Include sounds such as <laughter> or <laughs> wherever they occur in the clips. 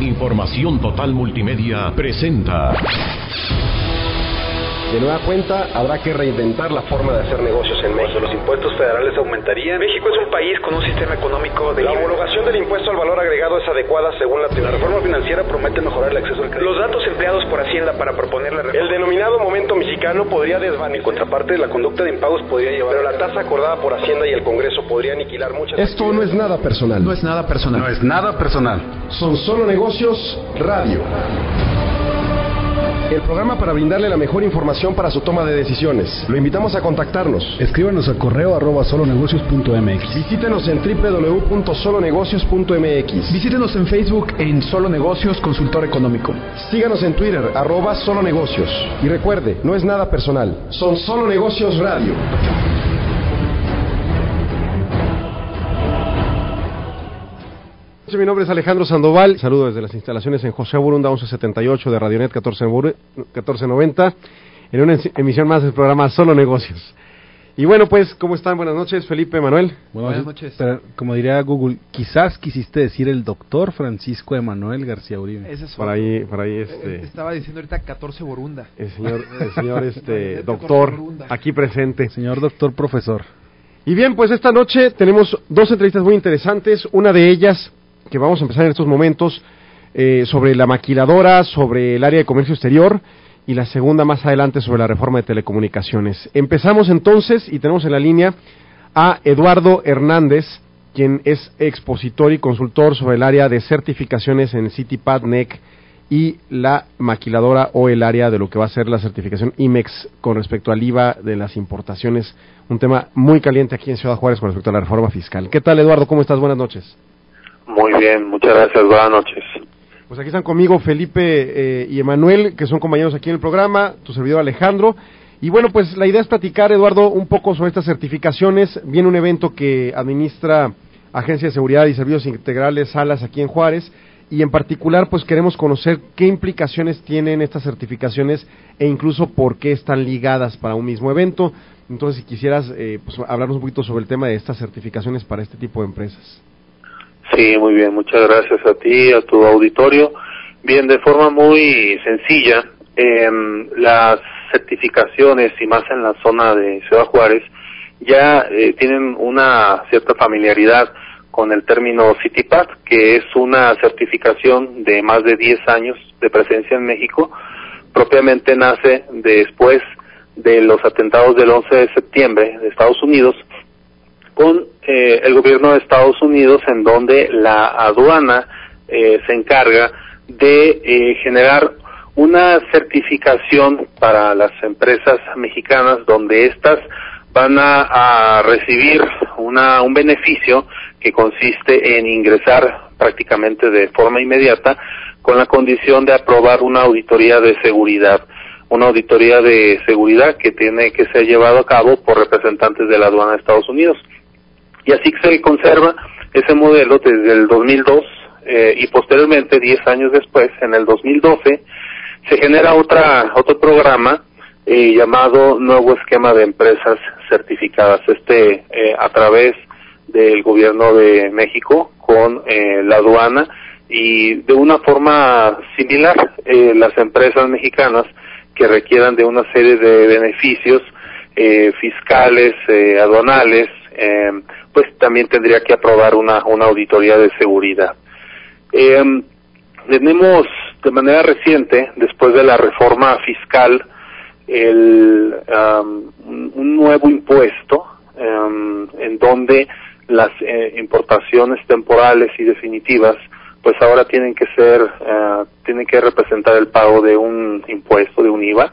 Información Total Multimedia, presenta. De nueva cuenta, habrá que reinventar la forma de hacer negocios en México. Los impuestos federales aumentarían. México es un país con un sistema económico de... La homologación del impuesto al valor agregado es adecuada según la... La reforma financiera promete mejorar el acceso al crédito. Los datos empleados por Hacienda para proponer la reforma... El denominado momento mexicano podría desvanecer. En contraparte, la conducta de impagos podría llevar... Pero la tasa acordada por Hacienda y el Congreso podría aniquilar muchas... Esto no es nada personal. No es nada personal. No es nada personal. Son solo negocios radio. El programa para brindarle la mejor información para su toma de decisiones. Lo invitamos a contactarnos. Escríbanos al correo arroba solonegocios.mx. Visítenos en www.solonegocios.mx. Visítenos en Facebook en Solo Negocios Consultor Económico. Síganos en Twitter, arroba solonegocios. Y recuerde, no es nada personal. Son solo negocios radio. Mi nombre es Alejandro Sandoval. Saludo desde las instalaciones en José Burunda 1178 de Radionet 1490 en una emisión más del programa Solo Negocios. Y bueno, pues, ¿cómo están? Buenas noches, Felipe, Manuel. Buenas, noches. Pero, como diría Google, quizás quisiste decir el doctor Francisco Emanuel García Uribe. Ese es por ahí, por ahí, este... Estaba diciendo ahorita 14 Borunda. El señor, el señor <laughs> este, doctor, aquí presente. Señor doctor profesor. Y bien, pues esta noche tenemos dos entrevistas muy interesantes. Una de ellas que vamos a empezar en estos momentos eh, sobre la maquiladora, sobre el área de comercio exterior y la segunda más adelante sobre la reforma de telecomunicaciones. Empezamos entonces y tenemos en la línea a Eduardo Hernández, quien es expositor y consultor sobre el área de certificaciones en CityPad, NEC y la maquiladora o el área de lo que va a ser la certificación IMEX con respecto al IVA de las importaciones, un tema muy caliente aquí en Ciudad Juárez con respecto a la reforma fiscal. ¿Qué tal, Eduardo? ¿Cómo estás? Buenas noches. Muy bien, muchas gracias, buenas noches. Pues aquí están conmigo Felipe eh, y Emanuel, que son compañeros aquí en el programa, tu servidor Alejandro. Y bueno, pues la idea es platicar, Eduardo, un poco sobre estas certificaciones. Viene un evento que administra Agencia de Seguridad y Servicios Integrales Salas aquí en Juárez. Y en particular, pues queremos conocer qué implicaciones tienen estas certificaciones e incluso por qué están ligadas para un mismo evento. Entonces, si quisieras eh, pues, hablarnos un poquito sobre el tema de estas certificaciones para este tipo de empresas. Sí, muy bien, muchas gracias a ti, a tu auditorio. Bien, de forma muy sencilla, eh, las certificaciones, y más en la zona de Ciudad Juárez, ya eh, tienen una cierta familiaridad con el término CityPad, que es una certificación de más de 10 años de presencia en México, propiamente nace después de los atentados del 11 de septiembre de Estados Unidos, con eh, el gobierno de Estados Unidos en donde la aduana eh, se encarga de eh, generar una certificación para las empresas mexicanas donde éstas van a, a recibir una, un beneficio que consiste en ingresar prácticamente de forma inmediata con la condición de aprobar una auditoría de seguridad una auditoría de seguridad que tiene que ser llevado a cabo por representantes de la aduana de Estados Unidos. Y así se conserva ese modelo desde el 2002 eh, y posteriormente, 10 años después, en el 2012, se genera otra, otro programa eh, llamado Nuevo Esquema de Empresas Certificadas, este eh, a través del gobierno de México con eh, la aduana y de una forma similar eh, las empresas mexicanas que requieran de una serie de beneficios eh, fiscales, eh, aduanales, pues también tendría que aprobar una, una auditoría de seguridad. Eh, tenemos de manera reciente, después de la reforma fiscal, el, um, un nuevo impuesto um, en donde las eh, importaciones temporales y definitivas pues ahora tienen que ser, uh, tienen que representar el pago de un impuesto, de un IVA.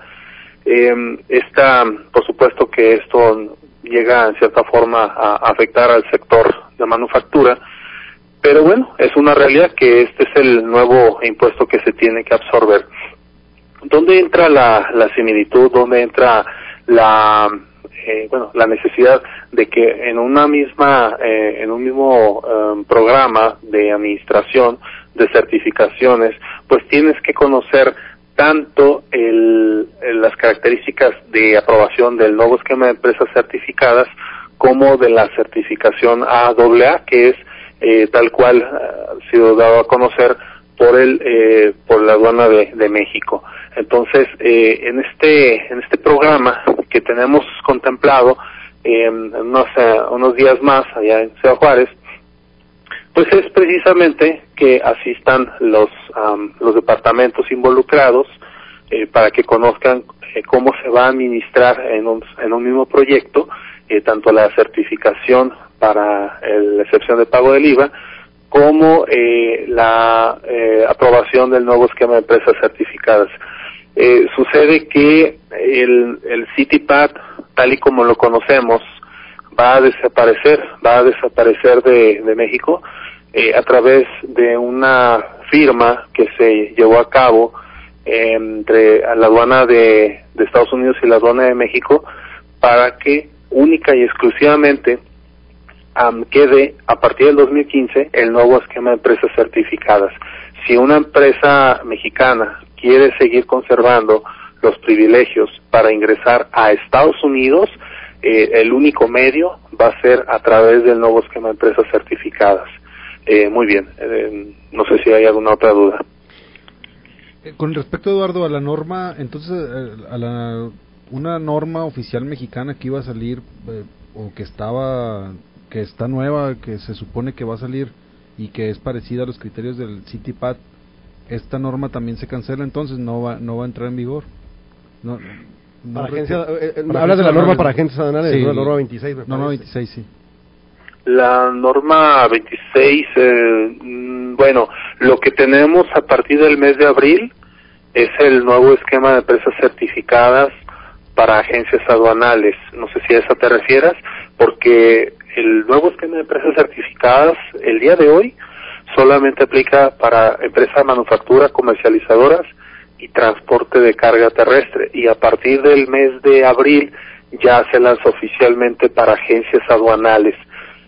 Eh, esta, por supuesto que esto llega en cierta forma a afectar al sector de manufactura, pero bueno, es una realidad que este es el nuevo impuesto que se tiene que absorber. ¿Dónde entra la, la similitud? ¿Dónde entra la, eh, bueno, la necesidad de que en una misma, eh, en un mismo um, programa de administración de certificaciones, pues tienes que conocer tanto el, las características de aprobación del nuevo esquema de empresas certificadas como de la certificación AAA, que es eh, tal cual ha sido dado a conocer por el eh, por la aduana de, de México. Entonces, eh, en este en este programa que tenemos contemplado eh, unos eh, unos días más allá en Ciudad Juárez, pues es precisamente que asistan los am, los departamentos involucrados eh, para que conozcan eh, cómo se va a administrar en un, en un mismo proyecto eh, tanto la certificación para la excepción de pago del IVA como eh, la aprobación del nuevo esquema de empresas certificadas. Sucede que el, el CityPad, tal y como lo conocemos, va a desaparecer, va a desaparecer de, México eh, a través de una firma que se llevó a cabo eh, entre la aduana de, Estados Unidos y la aduana de México para que única y exclusivamente am, quede a partir del 2015 el nuevo esquema de empresas certificadas. Si una empresa mexicana quiere seguir conservando los privilegios para ingresar a Estados Unidos, eh, el único medio va a ser a través del nuevo esquema de empresas certificadas. Eh, muy bien, eh, no sé si hay alguna otra duda. Eh, Con respecto, Eduardo, a la norma, entonces, eh, a la, una norma oficial mexicana que iba a salir, eh, o que estaba, que está nueva, que se supone que va a salir y que es parecida a los criterios del CityPad, esta norma también se cancela, entonces no va, no va a entrar en vigor. No, no Para agencia- eh, eh, para hablas de la norma para agentes aduanales, Sí, ¿no? la norma 26. me Norma parece. 26, sí. La norma 26, eh, mm, bueno, lo que tenemos a partir del mes de abril es el nuevo esquema de empresas certificadas para agencias aduanales. No sé si a eso te refieras, porque el nuevo esquema de empresas certificadas el día de hoy solamente aplica para empresas de manufactura, comercializadoras y transporte de carga terrestre. Y a partir del mes de abril ya se lanza oficialmente para agencias aduanales.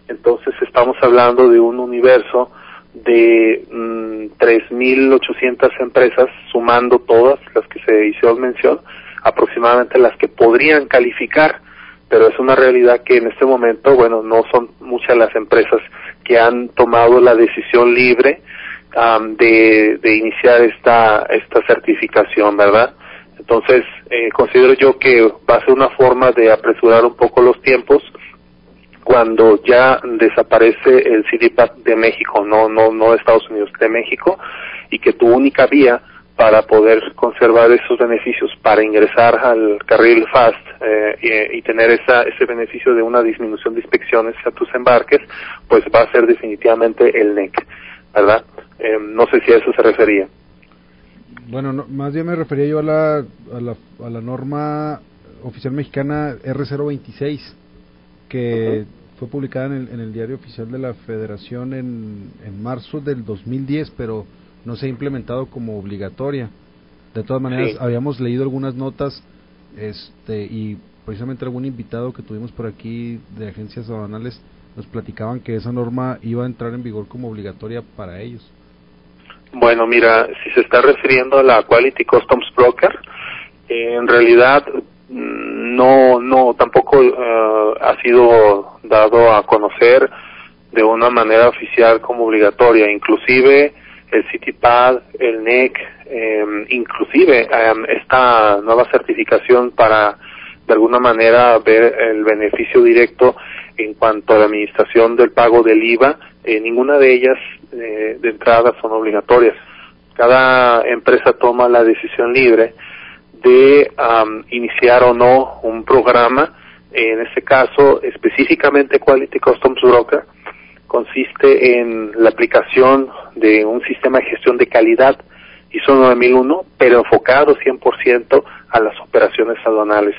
Entonces estamos hablando de un universo de mm, 3.800 empresas, sumando todas las que se hicieron mención, aproximadamente las que podrían calificar, pero es una realidad que en este momento, bueno, no son muchas las empresas que han tomado la decisión libre am, de, de iniciar esta, esta certificación, ¿verdad? Entonces, eh, considero yo que va a ser una forma de apresurar un poco los tiempos, cuando ya desaparece el CDPAD de México, no, no, no de Estados Unidos, de México, y que tu única vía para poder conservar esos beneficios, para ingresar al carril FAST eh, y, y tener esa, ese beneficio de una disminución de inspecciones a tus embarques, pues va a ser definitivamente el NEC, ¿verdad? Eh, no sé si a eso se refería. Bueno, no, más bien me refería yo a la, a la, a la norma oficial mexicana R026, que fue publicada en el, en el diario oficial de la Federación en, en marzo del 2010, pero no se ha implementado como obligatoria. De todas maneras, Sí. habíamos leído algunas notas este y precisamente algún invitado que tuvimos por aquí de agencias aduanales nos platicaban que esa norma iba a entrar en vigor como obligatoria para ellos. Bueno, mira, si se está refiriendo a la Quality Customs Broker, en realidad mm, no, no, tampoco eh, ha sido dado a conocer de una manera oficial como obligatoria. Inclusive el CityPad, el NEC, eh, inclusive eh, esta nueva certificación para de alguna manera ver el beneficio directo en cuanto a la administración del pago del IVA, eh, ninguna de ellas eh, de entrada son obligatorias. Cada empresa toma la decisión libre de iniciar o no un programa, en este caso específicamente Quality Customs Broker, consiste en la aplicación de un sistema de gestión de calidad ISO 9001, pero enfocado 100% a las operaciones aduanales.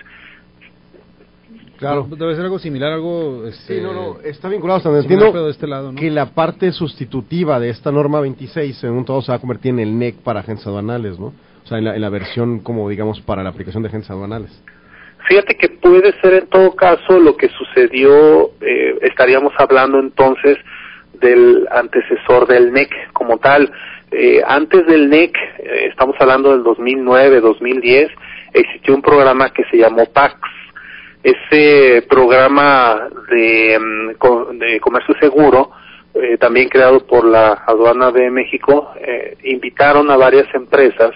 Claro. Debe ser algo similar, algo... Este, Sí, no, no, está vinculado hasta entiendo pero de este lado, ¿no? que la parte sustitutiva de esta norma 26, según todo, se va a convertir en el NEC para agentes aduanales, ¿no? O sea, en la, en la versión, como digamos, para la aplicación de agentes aduanales. Fíjate que puede ser en todo caso lo que sucedió, eh, estaríamos hablando entonces del antecesor del NEC como tal. Eh, antes del NEC, eh, estamos hablando del 2009, 2010, existió un programa que se llamó PAX. Ese programa de, mm, de comercio seguro eh, también creado por la aduana de México, eh, invitaron a varias empresas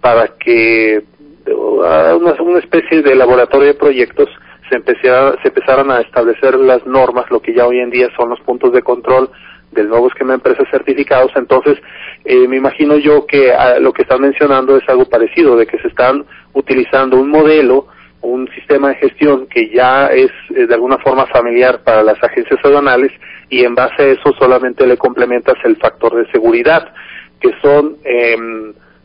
para que una, una especie de laboratorio de proyectos se, empezara, se empezaran a establecer las normas, lo que ya hoy en día son los puntos de control del nuevo esquema de empresas certificados. Entonces, eh, me imagino yo que ah, lo que están mencionando es algo parecido, de que se están utilizando un modelo, un sistema de gestión que ya es eh, de alguna forma familiar para las agencias aduanales y en base a eso solamente le complementas el factor de seguridad, que son eh,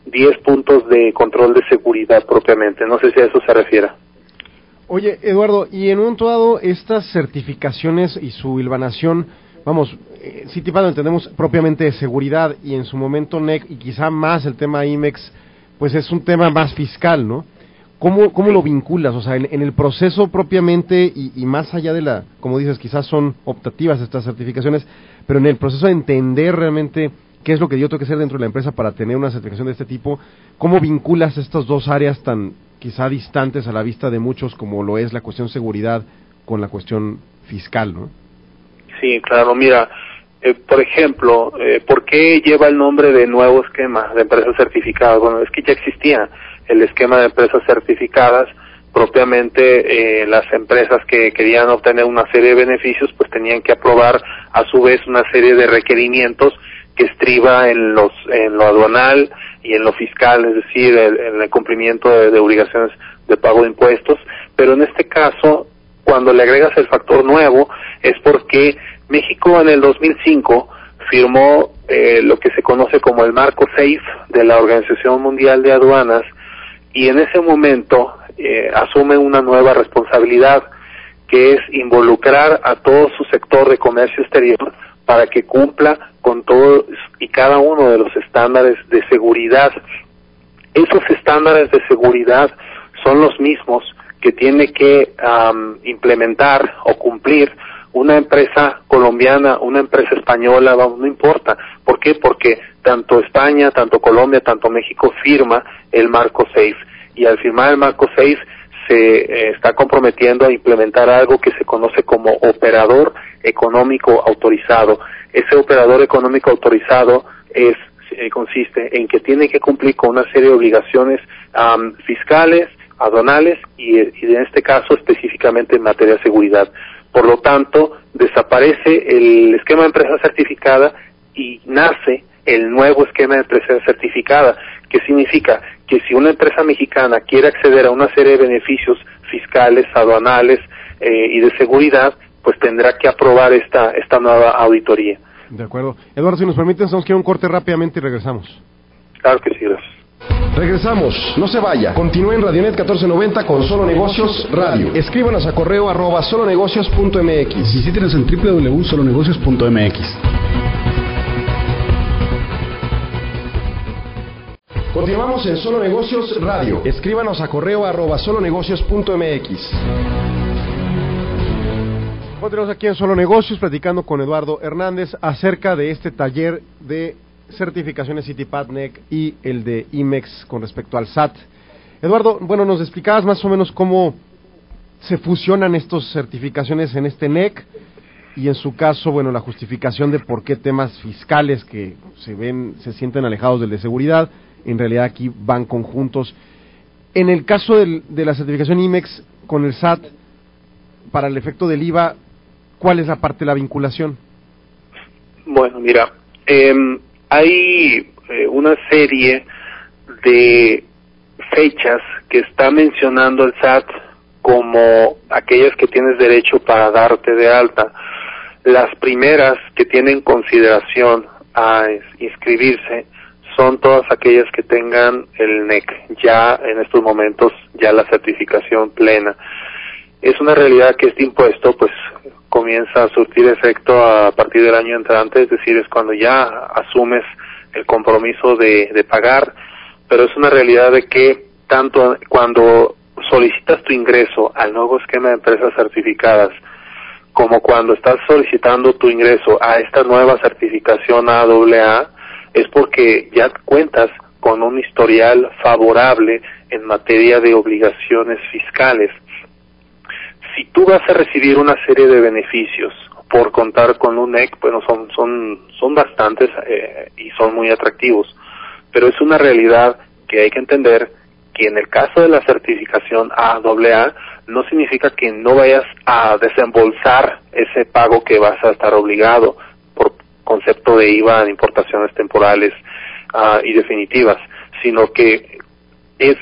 10 puntos de control de seguridad propiamente. No sé si a eso se refiere. Oye, Eduardo, y en un todo estas certificaciones y su hilvanación, vamos, eh, Citipado entendemos propiamente de seguridad y en su momento NEC y quizá más el tema IMEX, pues es un tema más fiscal, ¿no? ¿Cómo, cómo lo vinculas? O sea, en, en el proceso propiamente y, y, más allá de la, como dices, quizás son optativas estas certificaciones, pero en el proceso de entender realmente qué es lo que yo tengo que hacer dentro de la empresa para tener una certificación de este tipo, ¿cómo vinculas estas dos áreas tan quizá distantes a la vista de muchos como lo es la cuestión seguridad con la cuestión fiscal, ¿no? Sí, claro, mira, eh, por ejemplo, eh, ¿por qué lleva el nombre de nuevo esquema de empresas certificadas? Bueno, es que ya existía el esquema de empresas certificadas, propiamente eh, las empresas que querían obtener una serie de beneficios, pues tenían que aprobar a su vez una serie de requerimientos que estriba en los en lo aduanal y en lo fiscal, es decir, el, en el cumplimiento de, de obligaciones de pago de impuestos, pero en este caso, cuando le agregas el factor nuevo, es porque México en el 2005 firmó eh, lo que se conoce como el marco SAFE de la Organización Mundial de Aduanas y en ese momento eh, asume una nueva responsabilidad que es involucrar a todo su sector de comercio exterior para que cumpla con todos y cada uno de los estándares de seguridad. Esos estándares de seguridad son los mismos que tiene que um, implementar o cumplir una empresa colombiana, una empresa española, no importa. ¿Por qué? Porque tanto España, tanto Colombia, tanto México firma el marco SAFE. Y al firmar el marco SAFE se eh, está comprometiendo a implementar algo que se conoce como operador económico autorizado. Ese operador económico autorizado es eh, consiste en que tiene que cumplir con una serie de obligaciones um, fiscales, aduanales y, y, en este caso específicamente en materia de seguridad. Por lo tanto, desaparece el esquema de empresa certificada y nace el nuevo esquema de empresa certificada, que significa que si una empresa mexicana quiere acceder a una serie de beneficios fiscales, aduanales eh, y de seguridad, pues tendrá que aprobar esta, esta nueva auditoría. De acuerdo. Eduardo, si nos permiten, tenemos que un corte rápidamente y regresamos. Claro que sí, gracias. Regresamos, no se vaya. Continúe en Radionet 1490 con Solo Negocios Radio. Escríbanos a correo arroba solonegocios.mx. Visítenos en www.solonegocios.mx. Continuamos en Solo Negocios Radio. Escríbanos a correo arroba solonegocios.mx. Continuamos aquí en Solo Negocios platicando con Eduardo Hernández acerca de este taller de certificaciones CityPadNEC y el de IMEX con respecto al SAT. Eduardo, bueno, nos explicabas más o menos cómo se fusionan estas certificaciones en este NEC y en su caso, bueno, la justificación de por qué temas fiscales que se ven, se sienten alejados del de seguridad, en realidad aquí van conjuntos. En el caso de la certificación IMEX con el SAT, para el efecto del IVA, ¿cuál es la parte de la vinculación? Bueno, mira, eh, hay una serie de fechas que está mencionando el SAT como aquellas que tienes derecho para darte de alta. Las primeras que tienen consideración a inscribirse son todas aquellas que tengan el NEC, ya en estos momentos, ya la certificación plena. Es una realidad que este impuesto, pues, comienza a surtir efecto a partir del año entrante, es decir, es cuando ya asumes el compromiso de, de pagar, pero es una realidad de que tanto cuando solicitas tu ingreso al nuevo esquema de empresas certificadas, como cuando estás solicitando tu ingreso a esta nueva certificación AAA, es porque ya cuentas con un historial favorable en materia de obligaciones fiscales. Si tú vas a recibir una serie de beneficios por contar con un NEC, bueno, son, son, son bastantes eh, y son muy atractivos. Pero es una realidad que hay que entender que en el caso de la certificación AAA no significa que no vayas a desembolsar ese pago que vas a estar obligado concepto de IVA de importaciones temporales uh, y definitivas, sino que es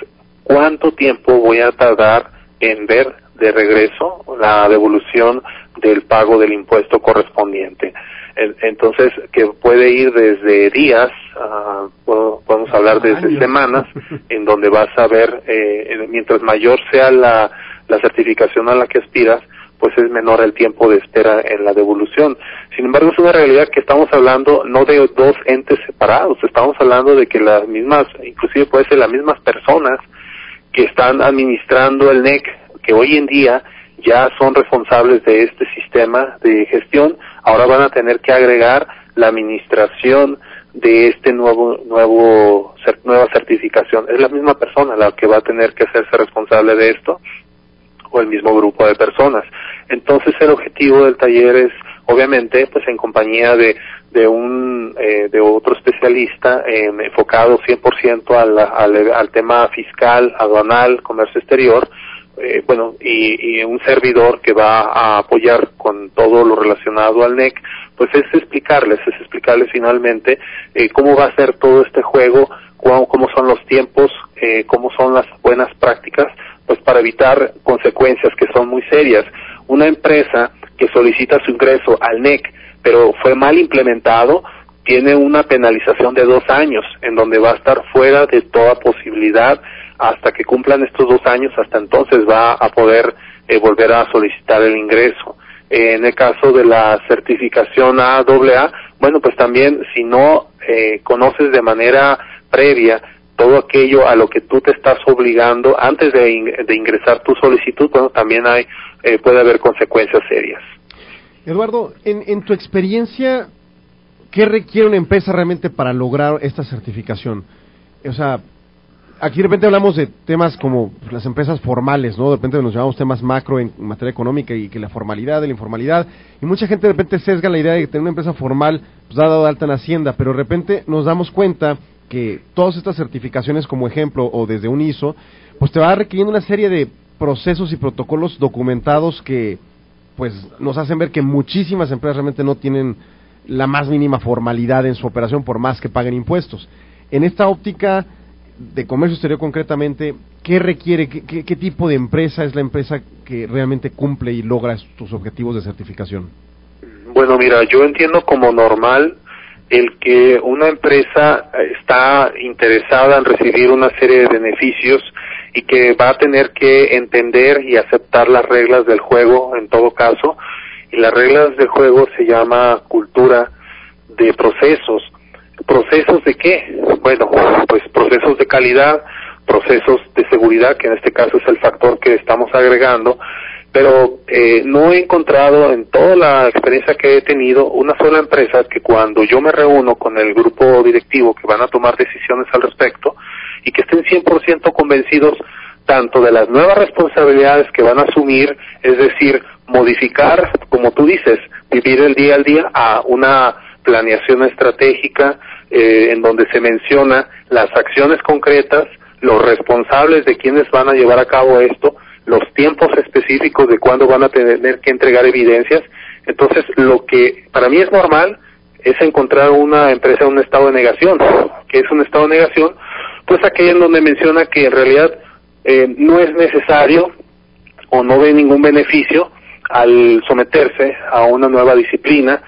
cuánto tiempo voy a tardar en ver de regreso la devolución del pago del impuesto correspondiente. Entonces, que puede ir desde días, uh, podemos hablar desde semanas, <laughs> en donde vas a ver, eh, mientras mayor sea la, la certificación a la que aspiras, pues es menor el tiempo de espera en la devolución. Sin embargo, es una realidad que estamos hablando no de dos entes separados, estamos hablando de que las mismas, inclusive puede ser las mismas personas que están administrando el NEC, que hoy en día ya son responsables de este sistema de gestión, ahora van a tener que agregar la administración de este nuevo nuevo nueva certificación. Es la misma persona la que va a tener que hacerse responsable de esto o el mismo grupo de personas. Entonces el objetivo del taller es obviamente pues en compañía de de un eh, de otro especialista eh, enfocado 100% al, al, al tema fiscal, aduanal, comercio exterior, eh, bueno, y, un servidor que va a apoyar con todo lo relacionado al NEC, pues es explicarles, es explicarles finalmente eh, cómo va a ser todo este juego, cómo, cómo son los tiempos, eh, cómo son las buenas prácticas, pues para evitar consecuencias que son muy serias. Una empresa que solicita su ingreso al NEC, pero fue mal implementado, tiene una penalización de dos años, en donde va a estar fuera de toda posibilidad hasta que cumplan estos dos años, hasta entonces va a poder eh, volver a solicitar el ingreso. En el caso de la certificación AAA, bueno, pues también si no eh, conoces de manera previa todo aquello a lo que tú te estás obligando antes de, de ingresar tu solicitud, bueno, también hay, eh, puede haber consecuencias serias. Eduardo, en, en tu experiencia, ¿qué requiere una empresa realmente para lograr esta certificación? O sea, aquí de repente hablamos de temas como las empresas formales, ¿no? De repente nos llamamos temas macro en materia económica y que la formalidad, la informalidad, y mucha gente de repente sesga la idea de tener una empresa formal, pues dado de alta en Hacienda, pero de repente nos damos cuenta que todas estas certificaciones como ejemplo o desde un ISO, pues te va requiriendo una serie de procesos y protocolos documentados que pues nos hacen ver que muchísimas empresas realmente no tienen la más mínima formalidad en su operación por más que paguen impuestos. En esta óptica, de comercio exterior concretamente, ¿qué requiere, qué, qué, tipo de empresa es la empresa que realmente cumple y logra sus objetivos de certificación? Bueno, mira, yo entiendo como normal el que una empresa está interesada en recibir una serie de beneficios y que va a tener que entender y aceptar las reglas del juego en todo caso. Y las reglas del juego se llama cultura de procesos ¿Procesos de qué? Bueno, pues procesos de calidad, procesos de seguridad, que en este caso es el factor que estamos agregando, pero eh, no he encontrado en toda la experiencia que he tenido una sola empresa que cuando yo me reúno con el grupo directivo que van a tomar decisiones al respecto y que estén 100% convencidos tanto de las nuevas responsabilidades que van a asumir, es decir, modificar, como tú dices, vivir el día al día a una planeación estratégica eh, en donde se menciona las acciones concretas, los responsables de quienes van a llevar a cabo esto, los tiempos específicos de cuándo van a tener que entregar evidencias. Entonces, lo que para mí es normal es encontrar una empresa en un estado de negación. que es un estado de negación? Pues aquella en donde menciona que en realidad eh, no es necesario o no ve ningún beneficio al someterse a una nueva disciplina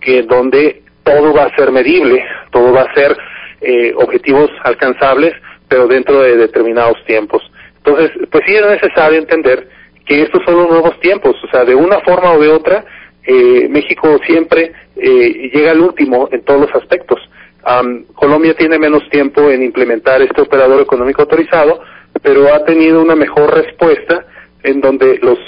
que donde todo va a ser medible, todo va a ser eh, objetivos alcanzables, pero dentro de determinados tiempos. Entonces, pues sí es necesario entender que estos son los nuevos tiempos, o sea, de una forma o de otra, eh, México siempre eh, llega al último en todos los aspectos. Colombia tiene menos tiempo en implementar este operador económico autorizado, pero ha tenido una mejor respuesta en donde los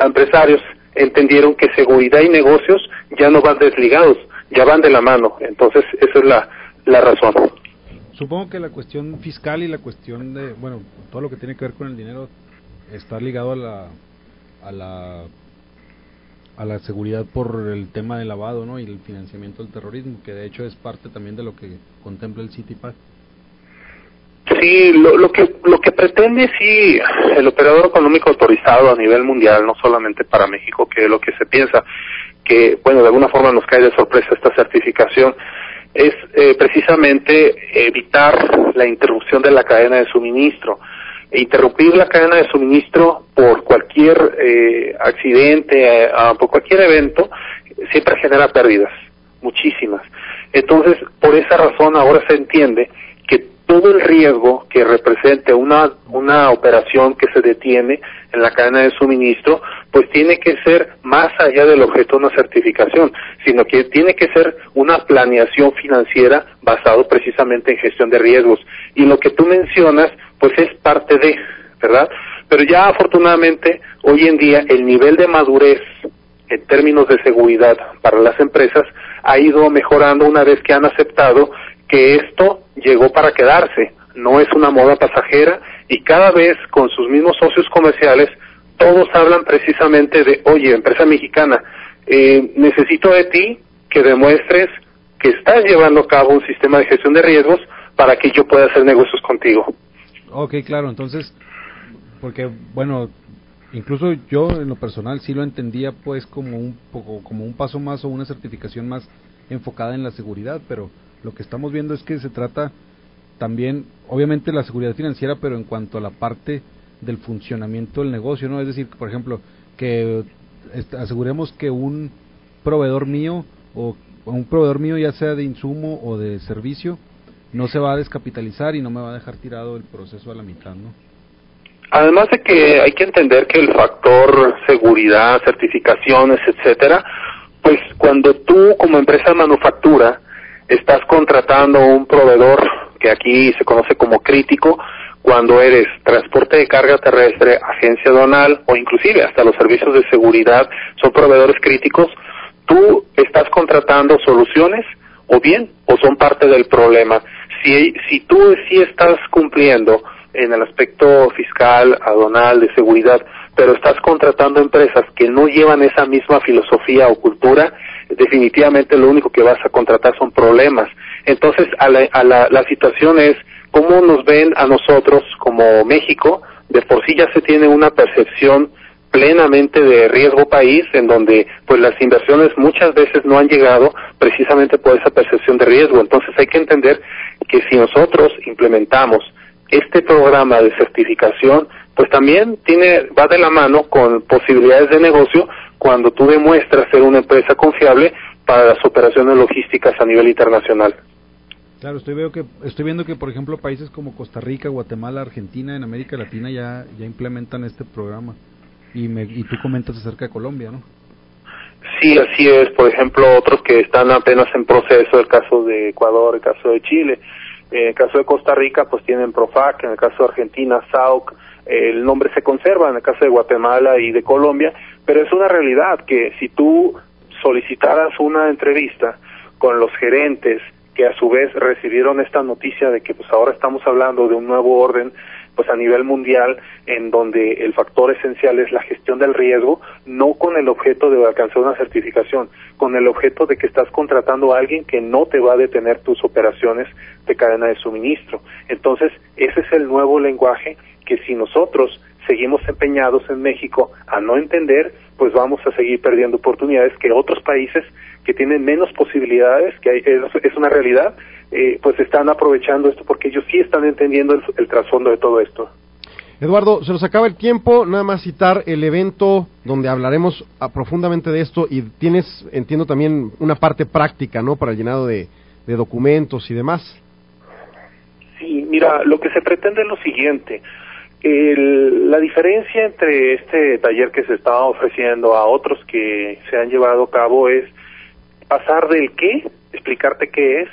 empresarios entendieron que seguridad y negocios ya no van desligados, ya van de la mano. Entonces, esa es la, la razón. Supongo que la cuestión fiscal y la cuestión de, bueno, todo lo que tiene que ver con el dinero está ligado a la, a la a la seguridad por el tema del lavado ¿no? y el financiamiento del terrorismo, que de hecho es parte también de lo que contempla el CityPack. Sí, lo, lo, que lo que pretende sí el operador económico autorizado a nivel mundial, no solamente para México, que es lo que se piensa, que bueno, de alguna forma nos cae de sorpresa esta certificación, es eh, precisamente evitar la interrupción de la cadena de suministro. E interrumpir la cadena de suministro por cualquier eh, accidente, eh, por cualquier evento, siempre genera pérdidas, muchísimas. Entonces, por esa razón ahora se entiende todo el riesgo que represente una, una operación que se detiene en la cadena de suministro, pues tiene que ser más allá del objeto de una certificación, sino que tiene que ser una planeación financiera basado precisamente en gestión de riesgos. Y lo que tú mencionas, pues es parte de, ¿verdad? Pero ya afortunadamente hoy en día el nivel de madurez en términos de seguridad para las empresas ha ido mejorando una vez que han aceptado que esto llegó para quedarse, no es una moda pasajera y cada vez con sus mismos socios comerciales todos hablan precisamente de, oye, empresa mexicana, eh, necesito de ti que demuestres que estás llevando a cabo un sistema de gestión de riesgos para que yo pueda hacer negocios contigo. Ok, claro, entonces, porque, bueno, incluso yo en lo personal sí lo entendía pues como un poco, como un paso más o una certificación más enfocada en la seguridad, pero lo que estamos viendo es que se trata también, obviamente, la seguridad financiera, pero en cuanto a la parte del funcionamiento del negocio, ¿no? Es decir, por ejemplo, que aseguremos que un proveedor mío o un proveedor mío ya sea de insumo o de servicio no se va a descapitalizar y no me va a dejar tirado el proceso a la mitad, ¿no? Además de que hay que entender que el factor seguridad, certificaciones, etcétera, pues cuando tú como empresa de manufactura estás contratando un proveedor que aquí se conoce como crítico, cuando eres transporte de carga terrestre, agencia donal o inclusive hasta los servicios de seguridad son proveedores críticos, tú estás contratando soluciones o bien o son parte del problema. Si, si tú sí estás cumpliendo en el aspecto fiscal, adonal, de seguridad, pero estás contratando empresas que no llevan esa misma filosofía o cultura, definitivamente lo único que vas a contratar son problemas. Entonces, a la, a la, la situación es cómo nos ven a nosotros como México, de por sí ya se tiene una percepción plenamente de riesgo país en donde pues las inversiones muchas veces no han llegado precisamente por esa percepción de riesgo entonces hay que entender que si nosotros implementamos este programa de certificación pues también tiene va de la mano con posibilidades de negocio cuando tú demuestras ser una empresa confiable para las operaciones logísticas a nivel internacional. Claro, estoy, veo que, estoy viendo que, por ejemplo, países como Costa Rica, Guatemala, Argentina, en América Latina ya, ya implementan este programa. Y, me, y tú comentas acerca de Colombia, ¿no? Sí, así es. Por ejemplo, otros que están apenas en proceso, el caso de Ecuador, el caso de Chile. En el caso de Costa Rica, pues tienen Profac, en el caso de Argentina, SAUC, el nombre se conserva, en el caso de Guatemala y de Colombia, pero es una realidad que si tú solicitaras una entrevista con los gerentes que a su vez recibieron esta noticia de que pues ahora estamos hablando de un nuevo orden pues a nivel mundial en donde el factor esencial es la gestión del riesgo, no con el objeto de alcanzar una certificación, con el objeto de que estás contratando a alguien que no te va a detener tus operaciones de cadena de suministro. Entonces, ese es el nuevo lenguaje que si nosotros seguimos empeñados en México a no entender, pues vamos a seguir perdiendo oportunidades que otros países que tienen menos posibilidades, que hay, es, una realidad, eh, pues están aprovechando esto porque ellos sí están entendiendo el, trasfondo de todo esto. Eduardo, se nos acaba el tiempo, nada más citar el evento donde hablaremos a, profundamente de esto y tienes, entiendo también, una parte práctica, ¿no? Para el llenado de documentos y demás. Mira, lo que se pretende es lo siguiente. El, la diferencia entre este taller que se está ofreciendo a otros que se han llevado a cabo es pasar del qué, explicarte qué es,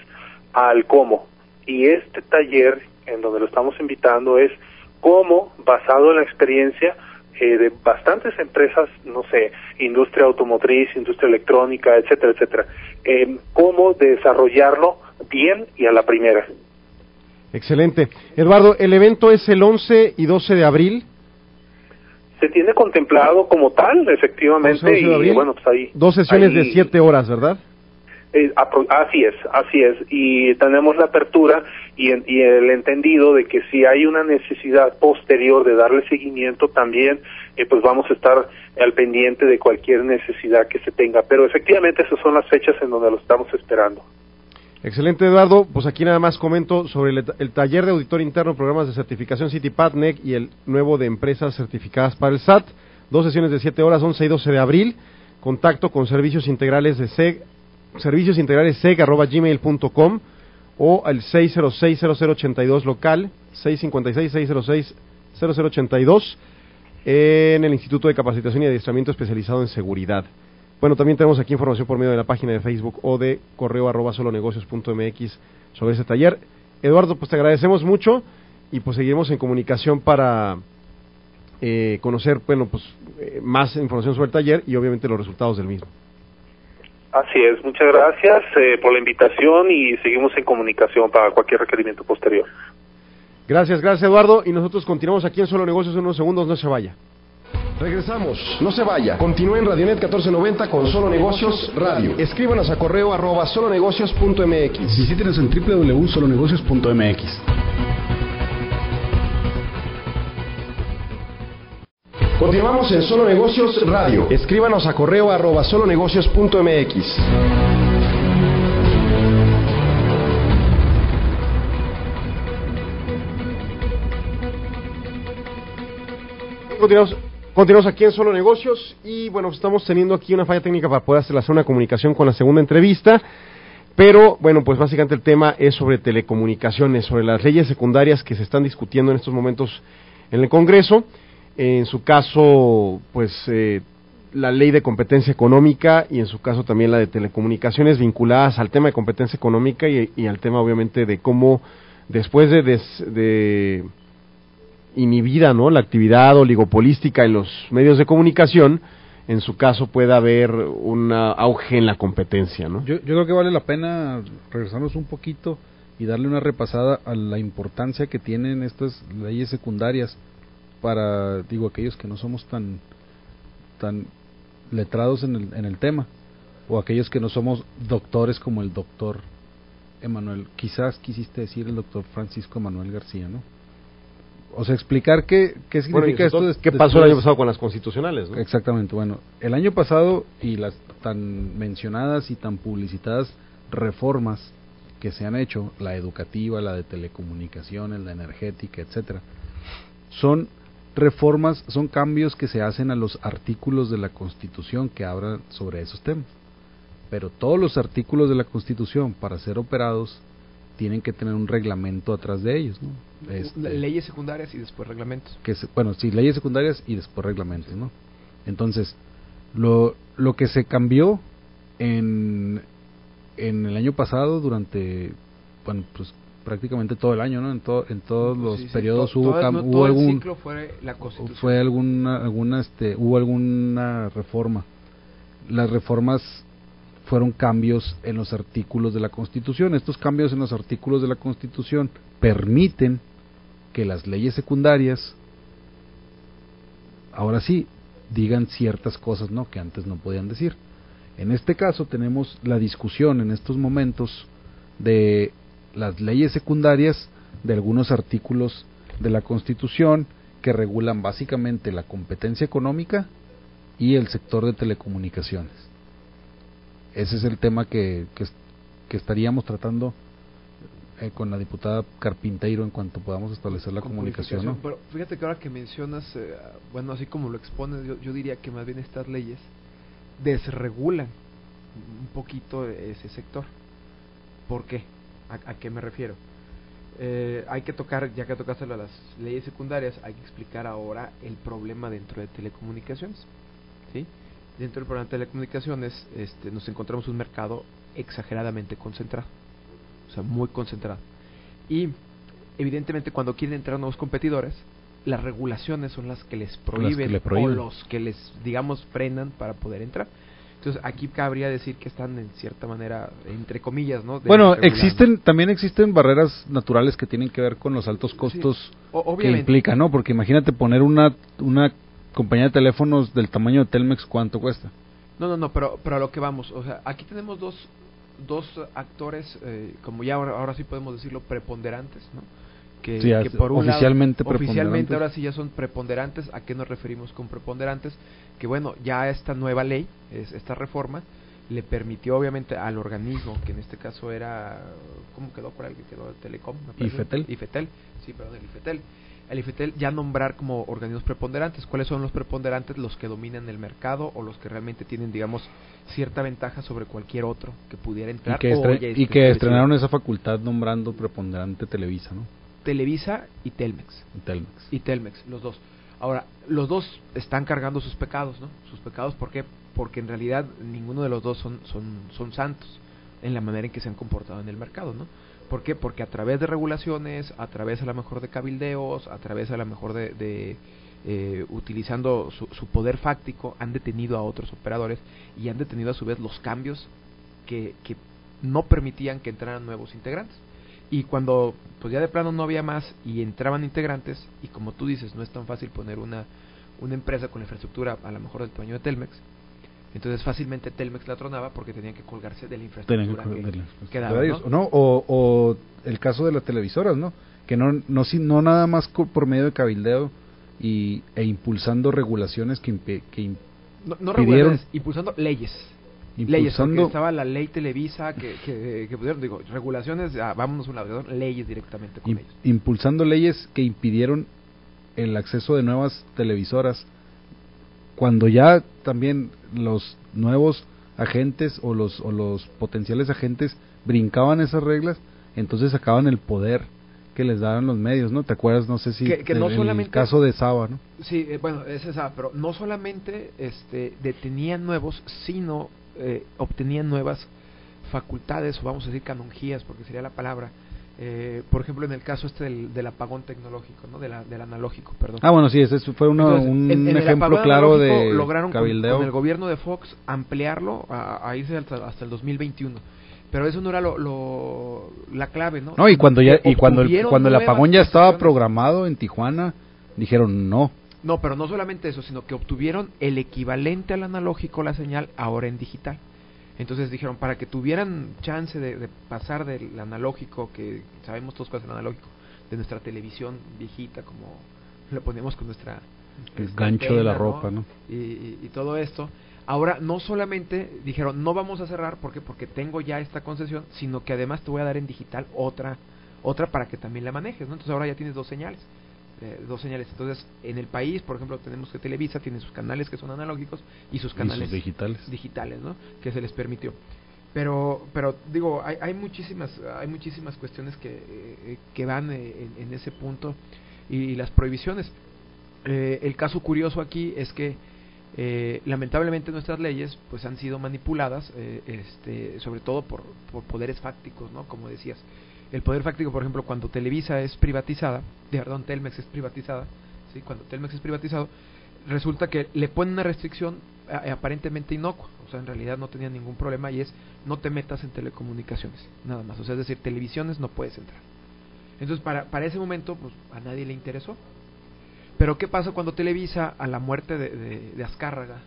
al cómo. Y este taller, en donde lo estamos invitando, es cómo, basado en la experiencia eh, de bastantes empresas, no sé, industria automotriz, industria electrónica, etcétera, etcétera, eh, cómo desarrollarlo bien y a la primera. Excelente. Eduardo, el evento es el 11 y 12 de abril. se tiene contemplado como tal, efectivamente, y bueno, pues ahí... Dos sesiones de siete horas, ¿verdad? Eh, así es, así es. Y tenemos la apertura y, y, el entendido de que si hay una necesidad posterior de darle seguimiento también, eh, pues vamos a estar al pendiente de cualquier necesidad que se tenga. Pero efectivamente esas son las fechas en donde lo estamos esperando. Excelente, Eduardo. Pues aquí nada más comento sobre el, taller de auditor interno, programas de certificación CityPadNEC y el nuevo de empresas certificadas para el SAT. Dos sesiones de 7 horas, 11 y 12 de abril. Contacto con servicios integrales de SEG, servicios integrales seg.gmail.com o al 606-0082 local, 656-606-0082 en el Instituto de Capacitación y Adiestramiento Especializado en Seguridad. Bueno, también tenemos aquí información por medio de la página de Facebook o de correo arroba solonegocios.mx sobre ese taller. Eduardo, pues te agradecemos mucho y pues seguiremos en comunicación para eh, conocer, bueno, pues eh, más información sobre el taller y obviamente los resultados del mismo. Así es, muchas gracias eh, por la invitación y seguimos en comunicación para cualquier requerimiento posterior. Gracias, gracias Eduardo y nosotros continuamos aquí en Solo Negocios en unos segundos, no se vaya. Regresamos, no se vaya. Continúe en Radionet 1490 con Solo Negocios Radio. Escríbanos a correo arroba solonegocios.mx. Visítenos en www.solonegocios.mx. Continuamos en Solo Negocios Radio. Escríbanos a correo arroba solonegocios.mx. Continuamos Continuamos aquí en Solo Negocios y bueno, estamos teniendo aquí una falla técnica para poder hacer una comunicación con la segunda entrevista. Pero bueno, pues básicamente el tema es sobre telecomunicaciones, sobre las leyes secundarias que se están discutiendo en estos momentos en el Congreso. En su caso, pues eh, la ley de competencia económica y en su caso también la de telecomunicaciones vinculadas al tema de competencia económica y, al tema obviamente de cómo después de, de inhibida ¿no? la actividad oligopolística en los medios de comunicación, en su caso pueda haber un auge en la competencia. ¿no? Yo, yo creo que vale la pena regresarnos un poquito y darle una repasada a la importancia que tienen estas leyes secundarias para, digo, aquellos que no somos tan, tan letrados en el, en el tema, o aquellos que no somos doctores como el doctor Emanuel, quizás quisiste decir el doctor Francisco Emanuel García, ¿no? O sea, explicar qué, qué significa esto. ¿Qué pasó el año pasado con las constitucionales? Exactamente, bueno, el año pasado y las tan mencionadas y tan publicitadas reformas que se han hecho, la educativa, la de telecomunicaciones, la energética, etcétera, son reformas, son cambios que se hacen a los artículos de la Constitución que hablan sobre esos temas. Pero todos los artículos de la Constitución, para ser operados, tienen que tener un reglamento atrás de ellos, ¿no? Este, leyes secundarias y después reglamentos. Que bueno, sí, leyes secundarias y después reglamentos, ¿no? Entonces, lo, lo que se cambió en, en el año pasado durante, bueno, pues prácticamente todo el año, ¿no? En, en todos los periodos hubo, hubo algún fue la fue alguna alguna este hubo alguna reforma. Las reformas fueron cambios en los artículos de la Constitución. Estos cambios en los artículos de la Constitución permiten que las leyes secundarias, ahora sí, digan ciertas cosas ¿no? que antes no podían decir. En este caso tenemos la discusión en estos momentos de las leyes secundarias de algunos artículos de la Constitución que regulan básicamente la competencia económica y el sector de telecomunicaciones ese es el tema que, que, estaríamos tratando eh, con la diputada Carpinteiro en cuanto podamos establecer la comunicación. ¿no? Pero fíjate que ahora que mencionas, eh, bueno, así como lo expones, yo, yo, diría que más bien estas leyes desregulan un poquito ese sector. ¿Por qué? ¿A, qué me refiero? Eh, hay que tocar, ya que tocaste las leyes secundarias, hay que explicar ahora el problema dentro de telecomunicaciones. ¿Sí? Dentro del programa de telecomunicaciones este, nos encontramos un mercado exageradamente concentrado, o sea, muy concentrado. Y evidentemente cuando quieren entrar nuevos competidores, las regulaciones son las que les prohíben, o los que les, digamos, frenan para poder entrar. Entonces aquí cabría decir que están en cierta manera, entre comillas, ¿no? bueno, existen, también existen barreras naturales que tienen que ver con los altos costos que implica, ¿no? Porque imagínate poner una, una compañía de teléfonos del tamaño de Telmex, ¿cuánto cuesta? No, no, no, pero, pero a lo que vamos, o sea, aquí tenemos dos, dos actores, eh, como ya ahora, ahora sí podemos decirlo, preponderantes, ¿no? Que, Sí, que por un lado- oficialmente oficialmente ahora sí ya son preponderantes. ¿A qué nos referimos con preponderantes? Que bueno, ya esta nueva ley, es, esta reforma, le permitió obviamente al organismo, que en este caso era, ¿cómo quedó por ahí? Que quedó Telecom, me parece. IFETEL. IFETEL, sí, perdón, el IFETEL. El IFETEL ya nombrar como organismos preponderantes. ¿Cuáles son los preponderantes? Los que dominan el mercado o los que realmente tienen, digamos, cierta ventaja sobre cualquier otro que pudiera Y entrar. que, estre- y que establecido. estrenaron esa facultad nombrando preponderante Televisa, ¿no? Televisa y Telmex. Y Telmex. y Telmex, los dos. Ahora, los dos están cargando sus pecados, ¿no? Sus pecados, ¿por qué? Porque en realidad ninguno de los dos son, son, son santos en la manera en que se han comportado en el mercado, ¿no? ¿Por qué? Porque a través de regulaciones, a través a lo mejor de cabildeos, a través a lo mejor de, de, eh, utilizando su, su poder fáctico, han detenido a otros operadores y han detenido a su vez los cambios que, no permitían que entraran nuevos integrantes. Y cuando pues ya de plano no había más y entraban integrantes, y como tú dices, no es tan fácil poner una, una empresa con la infraestructura a lo mejor del tamaño de Telmex, entonces fácilmente Telmex la tronaba porque tenían que colgarse de la que infraestructura que, daba, ¿no? O, o el caso de las televisoras, ¿no? Que no, no, si- no nada más por medio de cabildeo y, e impulsando regulaciones que, impe- que im- No, regulaciones, impulsando leyes. Leyes, porque estaba la ley Televisa que, que, que pudieron, digo, regulaciones, ah, vámonos un lado, leyes directamente con im- ellos. impulsando leyes que impidieron el acceso de nuevas televisoras cuando ya también los nuevos agentes o los o los potenciales agentes brincaban esas reglas entonces sacaban el poder que les daban los medios no te acuerdas no sé si Que- que no en el solamente- caso de Saba no Sí, eh, bueno, es esa, pero no solamente este, detenían nuevos, sino eh, obtenían nuevas facultades, o vamos a decir canonjías, porque sería la palabra. Eh, por ejemplo, en el caso este del, del apagón tecnológico, ¿no? De la- del analógico, perdón. ah bueno sí ese fue uno, Entonces, un en- en el ejemplo claro de lograron con- cabildeo Con, el gobierno de Fox ampliarlo a, a irse hasta, hasta el 2021. Pero eso no era lo, lo- la clave, ¿no? no y cuando ya y cuando el, cuando el apagón ya estaba programado en Tijuana dijeron no No, pero no solamente eso, sino que obtuvieron el equivalente al analógico, la señal, ahora en digital. Entonces dijeron, para que tuvieran chance de, de pasar del analógico, que sabemos todos cuál es el analógico, de nuestra televisión viejita, como lo ponemos con nuestra... el nuestra gancho de la ropa no Y, y- y todo esto. Ahora, no solamente dijeron, no vamos a cerrar porque porque tengo ya esta concesión, sino que además te voy a dar en digital otra otra para que también la manejes, ¿no? Entonces ahora ya tienes dos señales. Eh, dos señales. Entonces, en el país, por ejemplo, tenemos que Televisa tiene sus canales que son analógicos y sus Y canales sus digitales digitales, ¿no? Que se les permitió. Pero, pero digo, hay, hay muchísimas, hay muchísimas cuestiones que, eh, que van eh, en, en ese punto y, las prohibiciones. Eh, el caso curioso aquí es que eh, lamentablemente nuestras leyes pues han sido manipuladas, eh, este, sobre todo por, por poderes fácticos, ¿no? Como decías, el poder fáctico, por ejemplo, cuando Televisa es privatizada, perdón, Telmex es privatizada, ¿sí? Cuando Telmex es privatizado, resulta que le ponen una restricción a- aparentemente inocua, o sea, en realidad no tenía ningún problema y es no te metas en telecomunicaciones, nada más, o sea, es decir, televisiones no puedes entrar. Entonces, para, para ese momento, pues a nadie le interesó. Pero, ¿qué pasa cuando Televisa, a la muerte de, de, de Azcárraga,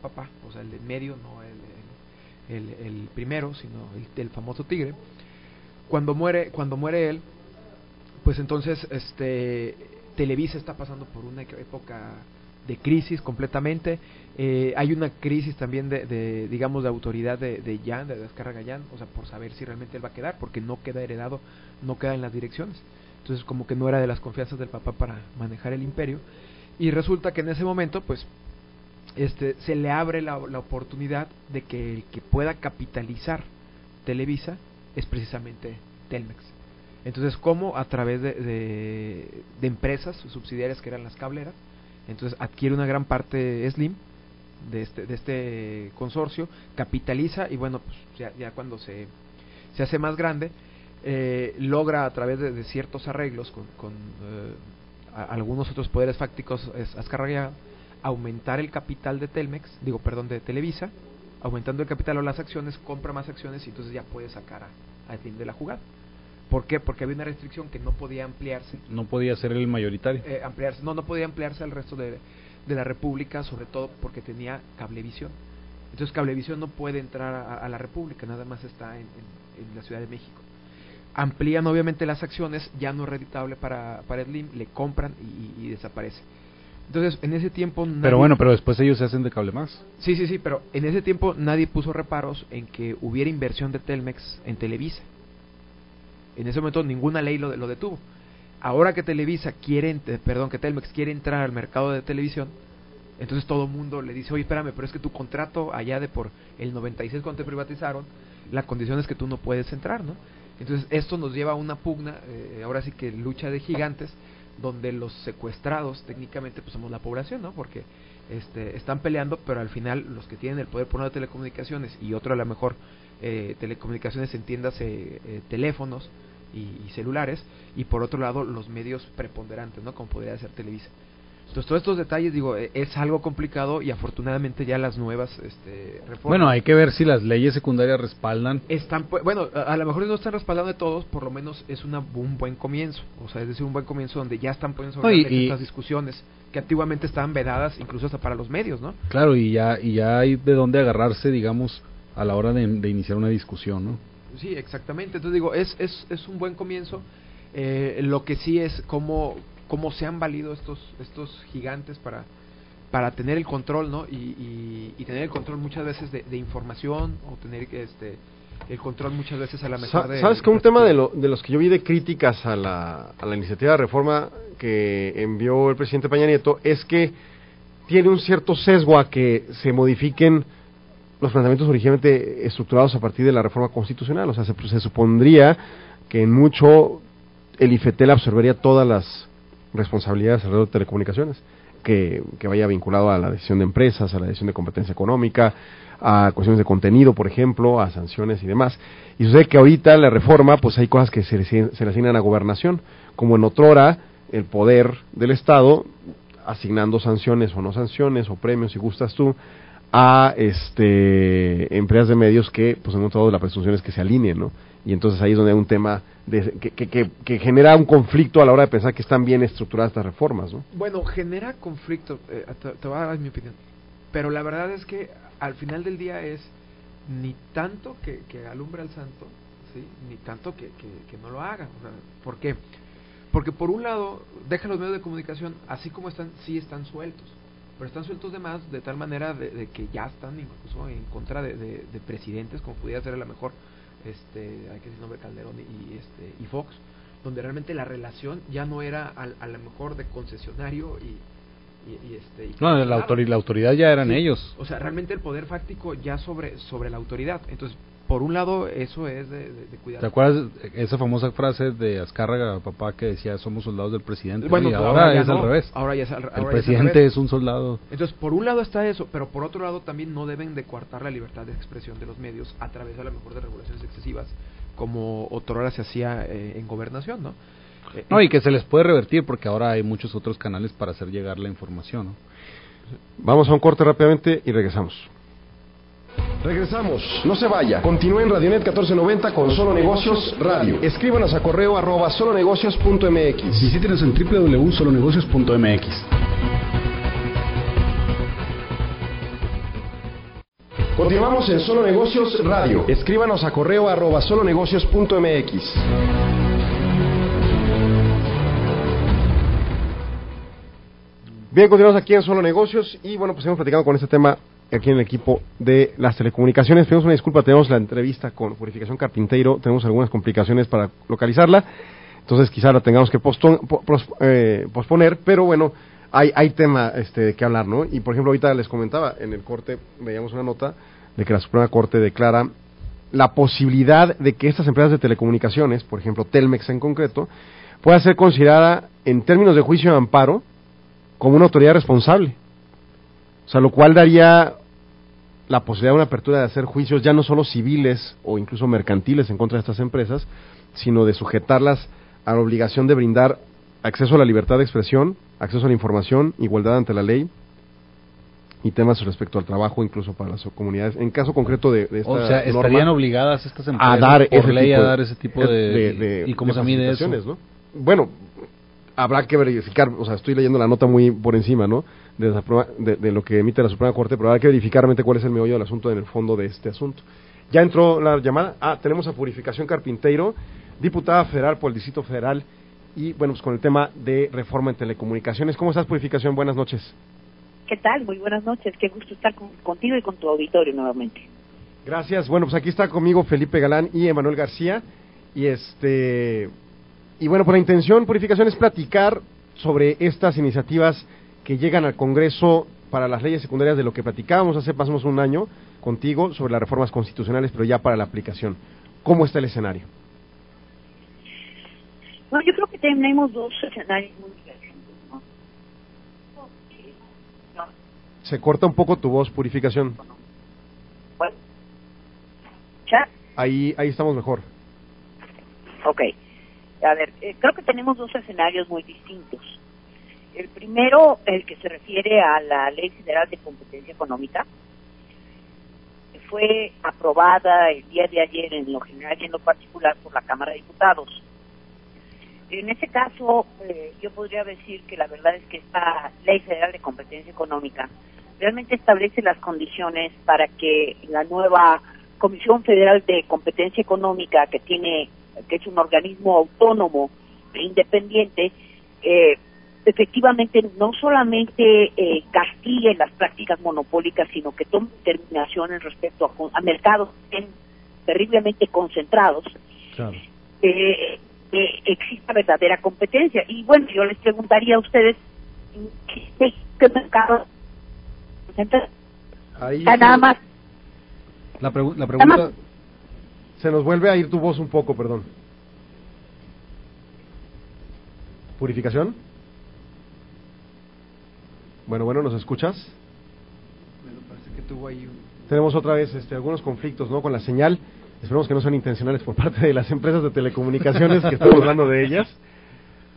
papá, o sea, el de medio, no el- el primero, sino el, el famoso tigre, cuando muere, cuando muere él, pues entonces este Televisa está pasando por una época de crisis completamente. Eh, hay una crisis también de, de, digamos, de autoridad de, de Jan, de Azcárraga Jan, o sea, por saber si realmente él va a quedar, porque no queda heredado, no queda en las direcciones. Entonces, como que no era de las confianzas del papá para manejar el imperio. Y resulta que en ese momento, pues, este, se le abre la, la oportunidad de que el que pueda capitalizar Televisa es precisamente Telmex. Entonces, ¿cómo? A través de, de, empresas subsidiarias que eran las cableras. Entonces, adquiere una gran parte Slim de este, de este consorcio, capitaliza y bueno, pues ya, ya cuando se, se hace más grande, eh, logra a través de, de ciertos arreglos con, con eh, algunos otros poderes fácticos es- aumentar el capital de Telmex, digo, perdón, de Televisa, aumentando el capital o las acciones, compra más acciones y entonces ya puede sacar a, a Slim de la jugada. ¿Por qué? Porque había una restricción que no podía ampliarse no podía ser el mayoritario eh, ampliarse, no, no podía ampliarse al resto de, de la República, sobre todo porque tenía cablevisión. Entonces Cablevisión no puede entrar a, la República, nada más está en, la Ciudad de México. Amplían obviamente las acciones, ya no es reditable para, para Slim, le compran y, desaparece. Entonces, en ese tiempo... pero bueno, pero después ellos se hacen de cable más. Sí, sí, sí, pero en ese tiempo nadie puso reparos en que hubiera inversión de Telmex en Televisa. En ese momento ninguna ley lo, lo detuvo. Ahora que Televisa quiere, perdón, que Telmex quiere entrar al mercado de televisión, entonces todo el mundo le dice, oye, espérame, pero es que tu contrato allá de por el 96 cuando te privatizaron, la condición es que tú no puedes entrar, ¿no? Entonces esto nos lleva a una pugna, eh, ahora sí que lucha de gigantes, donde los secuestrados técnicamente pues somos la población, ¿no? Porque este, están peleando, pero al final los que tienen el poder por una de telecomunicaciones y otro a lo mejor eh, telecomunicaciones entiendas eh, teléfonos, y, celulares, y por otro lado los medios preponderantes, ¿no? Como podría ser Televisa. Entonces, todos estos detalles, digo, e, es algo complicado y afortunadamente ya las nuevas este, reformas... Bueno, hay que ver si las leyes secundarias respaldan. Están, bueno, a, lo mejor no están respaldando de todos, por lo menos es una, un buen comienzo. O sea, es decir, un buen comienzo donde ya están poniendo sobre estas discusiones que antiguamente estaban vedadas incluso hasta para los medios, ¿no? Claro, y ya, y ya hay de dónde agarrarse, digamos, a la hora de, de iniciar una discusión, ¿no? Sí, exactamente. Entonces digo, es, es, es un buen comienzo. Eh, lo que sí es cómo, cómo se han valido estos, estos gigantes para, para tener el control, ¿no? Y, y, tener el control muchas veces de, información o tener este el control muchas veces a la mejor de... ¿Sabes que un tema de, lo, de los que yo vi de críticas a la, a la iniciativa de reforma que envió el presidente Peña Nieto es que tiene un cierto sesgo a que se modifiquen los planteamientos originalmente estructurados a partir de la reforma constitucional. O sea, se, supondría que en mucho el IFETEL absorbería todas las responsabilidades alrededor de telecomunicaciones, que, que, vaya vinculado a la decisión de empresas, a la decisión de competencia económica, a cuestiones de contenido, por ejemplo, a sanciones y demás. Y sucede que ahorita la reforma, pues hay cosas que se, se le asignan a gobernación, como en otrora el poder del Estado asignando sanciones o no sanciones o premios, si gustas tú, a este empresas de medios que pues en otro lado la presunción es que se alineen, ¿no? Y entonces ahí es donde hay un tema de, que, que, que, genera un conflicto a la hora de pensar que están bien estructuradas estas reformas, ¿no? Bueno, genera conflicto, eh, te, voy a dar mi opinión, pero la verdad es que al final del día es ni tanto que, que alumbra al santo, ¿sí? Ni tanto que, que, no lo haga, ¿por qué? Porque por un lado, deja los medios de comunicación, así como están, sí están sueltos pero están sueltos de más de tal manera de, que ya están incluso en contra de, presidentes como pudiera ser a lo mejor este hay que decir nombre Calderón y, este y Fox donde realmente la relación ya no era a, lo mejor de concesionario y, y, este no la, autoridad, la autoridad ya eran ellos. O sea realmente el poder fáctico ya sobre sobre la autoridad. Entonces por un lado eso es de, de, cuidado. ¿Te acuerdas esa famosa frase de Azcárraga, papá, que decía somos soldados del presidente? Bueno, y ahora, es al revés. Ahora ya es al, el presidente es, un soldado. Entonces, por un lado está eso, pero por otro lado también no deben de coartar la libertad de expresión de los medios a través a lo mejor de regulaciones excesivas, como otrora se hacía eh, en gobernación, ¿no? Eh, no, y que se les puede revertir porque ahora hay muchos otros canales para hacer llegar la información, ¿no? Vamos a un corte rápidamente y regresamos. Regresamos, no se vaya. Continúe en Radionet 1490 con Solo Negocios Radio. Escríbanos a correo arroba solonegocios.mx. Visítenos en www.solonegocios.mx. Continuamos en Solo Negocios Radio. Escríbanos a correo arroba solonegocios.mx. Bien, continuamos aquí en Solo Negocios y bueno, pues hemos platicado con este tema aquí en el equipo de las telecomunicaciones. Tenemos una disculpa, tenemos la entrevista con Purificación Carpinteiro, tenemos algunas complicaciones para localizarla, entonces quizá la tengamos que eh, posponer, pero bueno, hay, hay tema este, qué hablar, ¿no? Y por ejemplo, ahorita les comentaba, en el corte veíamos una nota de que la Suprema Corte declara la posibilidad de que estas empresas de telecomunicaciones, por ejemplo Telmex en concreto, pueda ser considerada en términos de juicio de amparo como una autoridad responsable. O sea, lo cual daría la posibilidad de una apertura de hacer juicios ya no solo civiles o incluso mercantiles en contra de estas empresas, sino de sujetarlas a la obligación de brindar acceso a la libertad de expresión, acceso a la información, igualdad ante la ley y temas respecto al trabajo incluso para las comunidades. En caso concreto de, esta O sea, estarían obligadas estas empresas a dar por ley a dar ese tipo de, ¿Y cómo se mide eso? ¿no? Bueno, habrá que verificar, o sea, estoy leyendo la nota muy por encima, ¿no? De, de, de, lo que emite la Suprema Corte, pero habrá que verificar realmente cuál es el meollo del asunto en el fondo de este asunto. Ya entró la llamada. Ah, tenemos a Purificación Carpinteiro, diputada federal por el Distrito Federal y, bueno, pues con el tema de reforma en telecomunicaciones. ¿Cómo estás, Purificación? Buenas noches. ¿Qué tal? Muy buenas noches. Qué gusto estar contigo y con tu auditorio nuevamente. Gracias. Bueno, pues aquí está conmigo Felipe Galán y Emanuel García. Y este y bueno, por pues la intención Purificación es platicar sobre estas iniciativas que llegan al Congreso para las leyes secundarias de lo que platicábamos hace pasamos un año contigo sobre las reformas constitucionales, pero ya para la aplicación. ¿Cómo está el escenario? Bueno, yo creo que tenemos dos escenarios muy diferentes. Se corta un poco tu voz, Purificación. Bueno, ¿ya? Ahí, ahí estamos mejor. Ok. A ver, eh, creo que tenemos dos escenarios muy distintos. El primero, el que se refiere a la Ley Federal de Competencia Económica, fue aprobada el día de ayer en lo general y en lo particular por la Cámara de Diputados. En ese caso, eh, yo podría decir que la verdad es que esta Ley Federal de Competencia Económica realmente establece las condiciones para que la nueva Comisión Federal de Competencia Económica, que tiene que es un organismo autónomo e independiente, eh, efectivamente no solamente eh, castigue las prácticas monopólicas, sino que tome determinaciones respecto a, mercados terriblemente concentrados, eh, eh, exista verdadera competencia. Y bueno, yo les preguntaría a ustedes, ¿qué, qué mercados? Ahí nada más. La, la pregunta... Se nos vuelve a ir tu voz un poco, perdón. ¿Purificación? Bueno, bueno, ¿nos escuchas? Bueno, parece que tuvo ahí Tenemos otra vez este, algunos conflictos ¿no? con la señal. Esperemos que no sean intencionales por <laughs> parte de las empresas de telecomunicaciones que estamos hablando de ellas.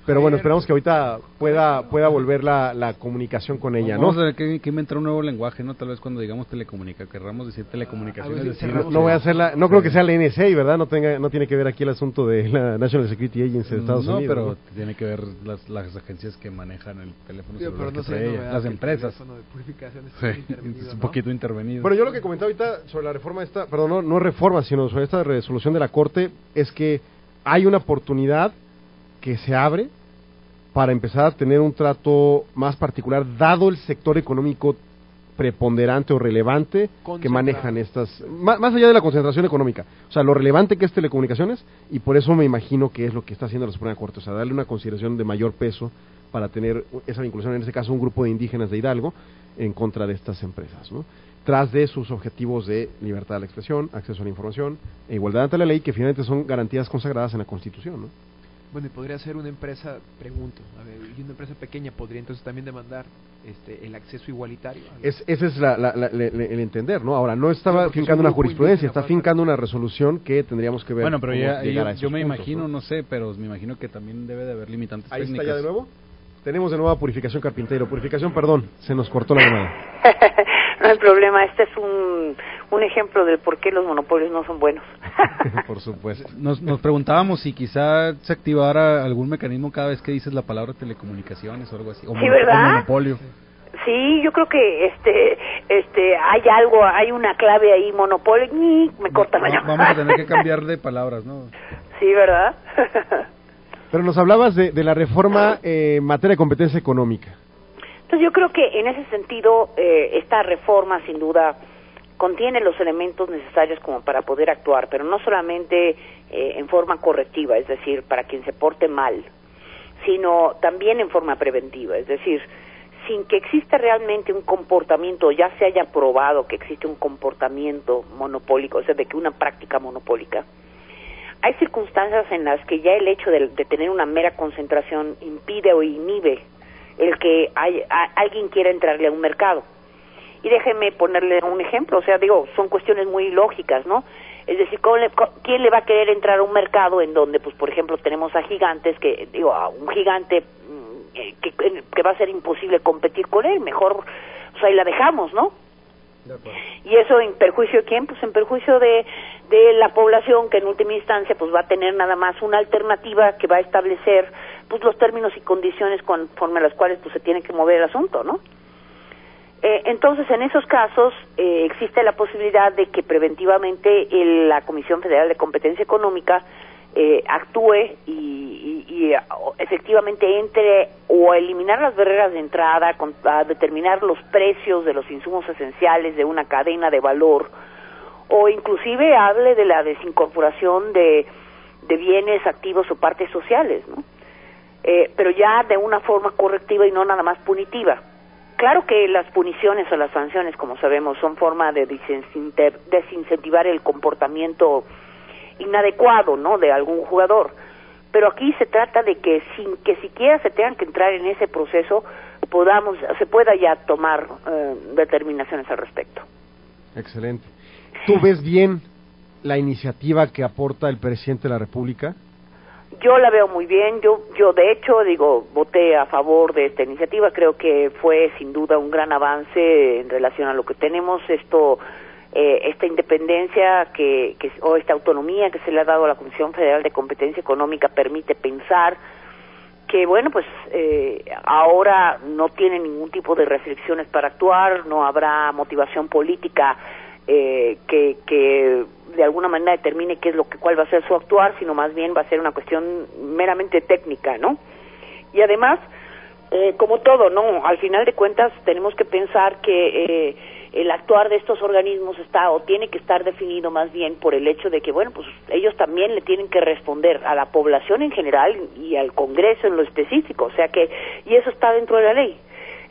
Pero bueno, esperamos que ahorita pueda pueda volver la, la comunicación con ella, ¿no? Vamos a que, que inventar un nuevo lenguaje, ¿no? Tal vez cuando digamos telecomunica, querramos decir telecomunicaciones. no, voy a hacer la, no creo que sea la NSA, ¿verdad? No tenga no tiene que ver aquí el asunto de la National Security Agency de Estados Unidos. no, pero tiene que ver las, las agencias que manejan el teléfono celular las empresas. <laughs> es un poquito intervenido. Bueno, yo lo que comentaba ahorita sobre la reforma esta, perdón, no, no reforma, sino sobre esta resolución de la Corte es que hay una oportunidad que se abre para empezar a tener un trato más particular, dado el sector económico preponderante o relevante que manejan estas, más, allá de la concentración económica, o sea, lo relevante que es telecomunicaciones, y por eso me imagino que es lo que está haciendo la Suprema Corte, o sea, darle una consideración de mayor peso para tener esa vinculación, en este caso un grupo de indígenas de Hidalgo, en contra de estas empresas, ¿no? tras de sus objetivos de libertad de la expresión, acceso a la información e igualdad ante la ley, que finalmente son garantías consagradas en la Constitución. ¿no? Bueno, y podría ser una empresa, pregunto, a ver, y una empresa pequeña podría entonces también demandar este, el acceso igualitario. Es, ese es el entender, ¿no? Ahora, no estaba fincando una jurisprudencia, está fincando una resolución que tendríamos que ver. Bueno, pero ya, yo, me imagino, ¿no? sé, pero me imagino que también debe de haber limitantes Ahí está ya de nuevo. Tenemos de nuevo a Purificación Carpintero. Purificación, perdón, se nos cortó la llamada. <laughs> no hay problema, este es un, un ejemplo de por qué los monopolios no son buenos. <laughs> por supuesto. Nos, nos preguntábamos si quizá se activara algún mecanismo cada vez que dices la palabra telecomunicaciones o algo así, o, sí, ¿verdad? monopolio. Sí, yo creo que este este hay algo, hay una clave ahí, monopolio, y me corta la llamada. Vamos a tener que <laughs> cambiar de palabras, ¿no? Sí, ¿verdad? Pero nos hablabas de, de la reforma eh, en materia de competencia económica. Entonces yo creo que en ese sentido eh, esta reforma sin duda contiene los elementos necesarios como para poder actuar, pero no solamente eh, en forma correctiva, es decir, para quien se porte mal, sino también en forma preventiva, es decir, sin que exista realmente un comportamiento, ya se haya probado que existe un comportamiento monopólico, o sea, de que una práctica monopólica, hay circunstancias en las que ya el hecho de, tener una mera concentración impide o inhibe el que hay, alguien quiera entrarle a un mercado. Y déjeme ponerle un ejemplo, o sea, digo, son cuestiones muy lógicas, ¿no? Es decir, ¿quién le va a querer entrar a un mercado en donde, pues, por ejemplo, tenemos a gigantes que, digo, a un gigante mm, eh, que, que va a ser imposible competir con él? Mejor, sea, ahí la dejamos, ¿no? ¿Y eso en perjuicio de quién? Pues en perjuicio de, de la población que en última instancia pues va a tener nada más una alternativa que va a establecer pues los términos y condiciones conforme a las cuales pues se tiene que mover el asunto, ¿no? Eh, entonces, en esos casos eh, existe la posibilidad de que preventivamente el, la Comisión Federal de Competencia Económica eh, actúe y, y, y, efectivamente entre o eliminar las barreras de entrada, con, a determinar los precios de los insumos esenciales de una cadena de valor, o inclusive hable de la desincorporación de, de bienes activos o partes sociales, ¿no? Eh, pero ya de una forma correctiva y no nada más punitiva. Claro que las puniciones o las sanciones, como sabemos, son forma de desincentivar el comportamiento inadecuado, ¿no? De algún jugador. Pero aquí se trata de que sin que siquiera se tengan que entrar en ese proceso, podamos, se pueda ya tomar eh, determinaciones al respecto. Excelente. ¿Tú ves bien la iniciativa que aporta el presidente de la República? Yo la veo muy bien. Yo, yo de hecho, digo, voté a favor de esta iniciativa. Creo que fue sin duda un gran avance en relación a lo que tenemos. Esto, eh, esta independencia que, que, o esta autonomía que se le ha dado a la Comisión Federal de Competencia Económica permite pensar que, bueno, pues eh, ahora no tiene ningún tipo de restricciones para actuar, no habrá motivación política eh, que, de alguna manera determine qué es lo que cuál va a ser su actuar, sino más bien va a ser una cuestión meramente técnica, ¿no? Y además, eh, como todo, ¿no? Al final de cuentas tenemos que pensar que eh, el actuar de estos organismos está o tiene que estar definido más bien por el hecho de que, bueno, pues ellos también le tienen que responder a la población en general y al Congreso en lo específico, o sea que, y eso está dentro de la ley.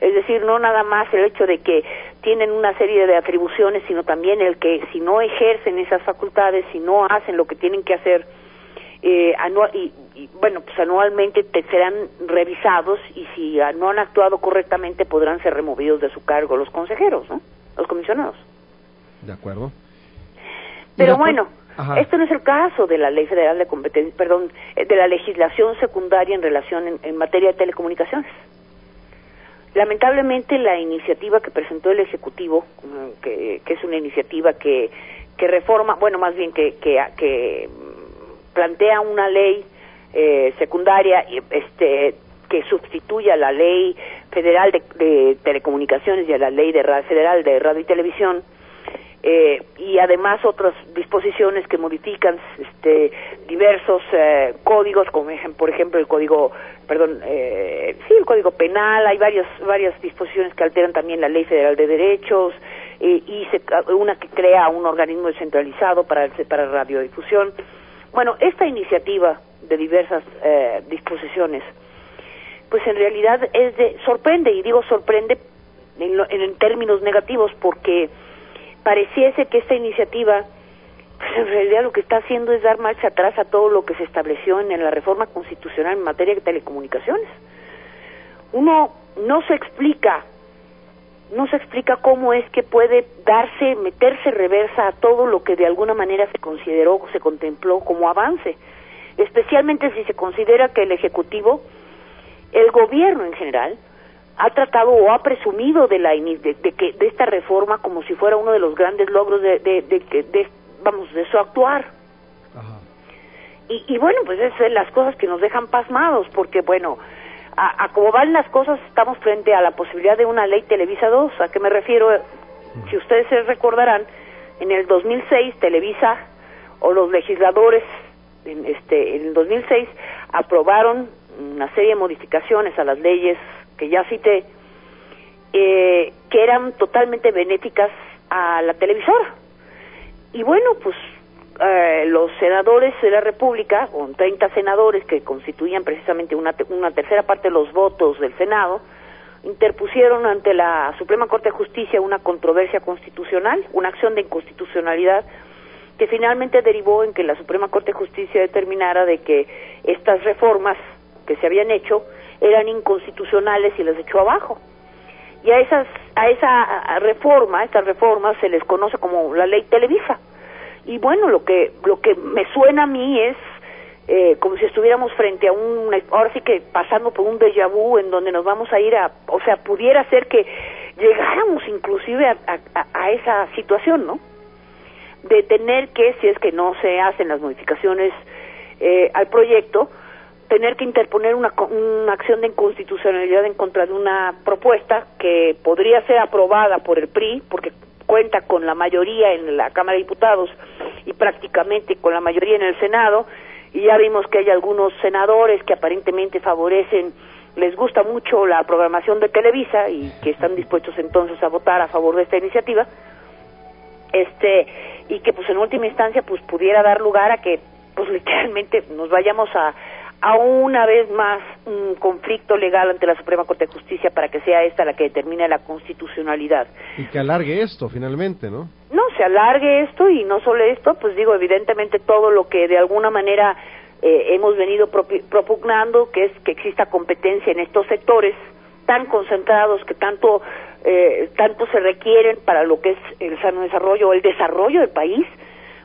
Es decir, no nada más el hecho de que tienen una serie de atribuciones, sino también el que si no ejercen esas facultades, si no hacen lo que tienen que hacer, eh, anual, y, bueno, pues anualmente te serán revisados y si no han actuado correctamente podrán ser removidos de su cargo los consejeros, ¿no? Los comisionados. De acuerdo. Pero bueno, Ajá. Esto no es el caso de la Ley Federal de Competencia, perdón, eh, de la legislación secundaria en relación en, en materia de telecomunicaciones. Lamentablemente la iniciativa que presentó el Ejecutivo, que, que es una iniciativa que, que reforma, bueno, más bien que, que, que plantea una ley eh, secundaria este, que sustituya la ley federal de, telecomunicaciones y a la ley de federal de radio y televisión, eh, y además otras disposiciones que modifican este, diversos eh, códigos, como por ejemplo el código, perdón, eh, sí, el código penal, hay varias, varias disposiciones que alteran también la ley federal de derechos, eh, y se, una que crea un organismo descentralizado para, para radiodifusión. Bueno, esta iniciativa de diversas eh, disposiciones, pues en realidad es de, sorprende, y digo sorprende en, lo, en términos negativos, porque pareciese que esta iniciativa pues en realidad lo que está haciendo es dar marcha atrás a todo lo que se estableció en la reforma constitucional en materia de telecomunicaciones. Uno no se explica, no se explica cómo es que puede darse, meterse reversa a todo lo que de alguna manera se consideró, se contempló como avance, especialmente si se considera que el Ejecutivo, el gobierno en general, ha tratado o ha presumido de la de, de, que de esta reforma como si fuera uno de los grandes logros de, de, de, de vamos de su actuar. Ajá. Y, y bueno pues esas son las cosas que nos dejan pasmados porque bueno a, a como van las cosas estamos frente a la posibilidad de una ley Televisa 2 a qué me refiero si ustedes se recordarán en el 2006 Televisa o los legisladores en este en el 2006 aprobaron una serie de modificaciones a las leyes que ya cité, eh, que eran totalmente benéficas a la televisora. Y bueno, pues eh, los senadores de la República, con 30 senadores que constituían precisamente una, una tercera parte de los votos del Senado, interpusieron ante la Suprema Corte de Justicia una controversia constitucional, una acción de inconstitucionalidad que finalmente derivó en que la Suprema Corte de Justicia determinara de que estas reformas que se habían hecho eran inconstitucionales y las echó abajo. Y a esas a esa reforma, a estas reformas se les conoce como la ley Televisa. Y bueno, lo que lo que me suena a mí es eh, como si estuviéramos frente a un ahora sí que pasando por un déjà vu en donde nos vamos a ir a, o sea, pudiera ser que llegáramos inclusive a, a, esa situación, ¿no? De tener que, si es que no se hacen las modificaciones eh, al proyecto, tener que interponer una, una acción de inconstitucionalidad en contra de una propuesta que podría ser aprobada por el PRI, porque cuenta con la mayoría en la Cámara de Diputados y prácticamente con la mayoría en el Senado, y ya vimos que hay algunos senadores que aparentemente favorecen, les gusta mucho la programación de Televisa y que están dispuestos entonces a votar a favor de esta iniciativa, este y que pues en última instancia pues pudiera dar lugar a que pues <laughs> literalmente nos vayamos a a una vez más un conflicto legal ante la Suprema Corte de Justicia para que sea esta la que determine la constitucionalidad. Y que alargue esto finalmente, ¿no? No, se alargue esto y no solo esto, pues digo, evidentemente todo lo que de alguna manera eh, hemos venido propugnando, que es que exista competencia en estos sectores tan concentrados que tanto eh, tanto se requieren para lo que es el sano desarrollo o el desarrollo del país,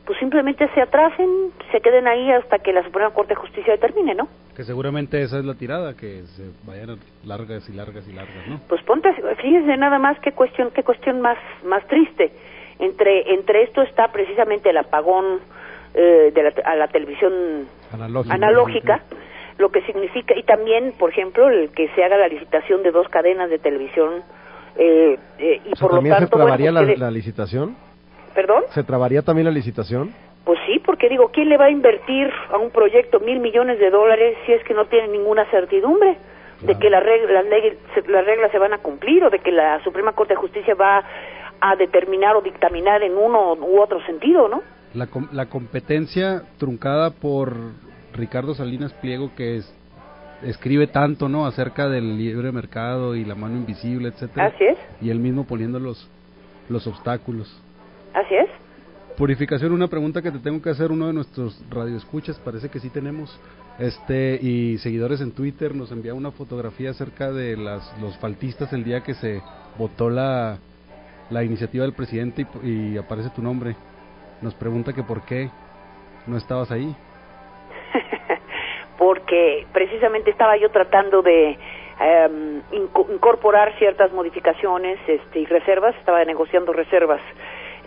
pues simplemente se atrasen, se queden ahí hasta que la Suprema Corte de Justicia determine, ¿no? Que seguramente esa es la tirada, que se vayan largas y largas y largas, ¿no? Pues ponte, fíjense nada más qué cuestión, qué cuestión más, más triste. Entre, entre esto está precisamente el apagón eh, de la, a la televisión analógica, lo que significa, y también, por ejemplo, el que se haga la licitación de dos cadenas de televisión eh, eh, y por lo tanto... ¿Se trabaría pues la licitación? ¿Perdón? ¿Se trabaría también la licitación? Pues sí, porque digo, ¿quién le va a invertir a un proyecto mil millones de dólares si es que no tiene ninguna certidumbre de que las reglas, las reglas se van a cumplir o de que la Suprema Corte de Justicia va a determinar o dictaminar en uno u otro sentido, ¿no? La, la competencia truncada por Ricardo Salinas Pliego, que es, escribe tanto, ¿no? Acerca del libre mercado y la mano invisible, etcétera. Así es. Y él mismo poniendo los, los obstáculos. Así es. Purificación, una pregunta que te tengo que hacer, uno de nuestros radioescuchas, parece que sí tenemos, este, y seguidores en Twitter nos envía una fotografía acerca de las, los faltistas el día que se votó la, la iniciativa del presidente y, aparece tu nombre. Nos pregunta que por qué no estabas ahí. <laughs> Porque precisamente estaba yo tratando de em, incorporar ciertas modificaciones este, y reservas, estaba negociando reservas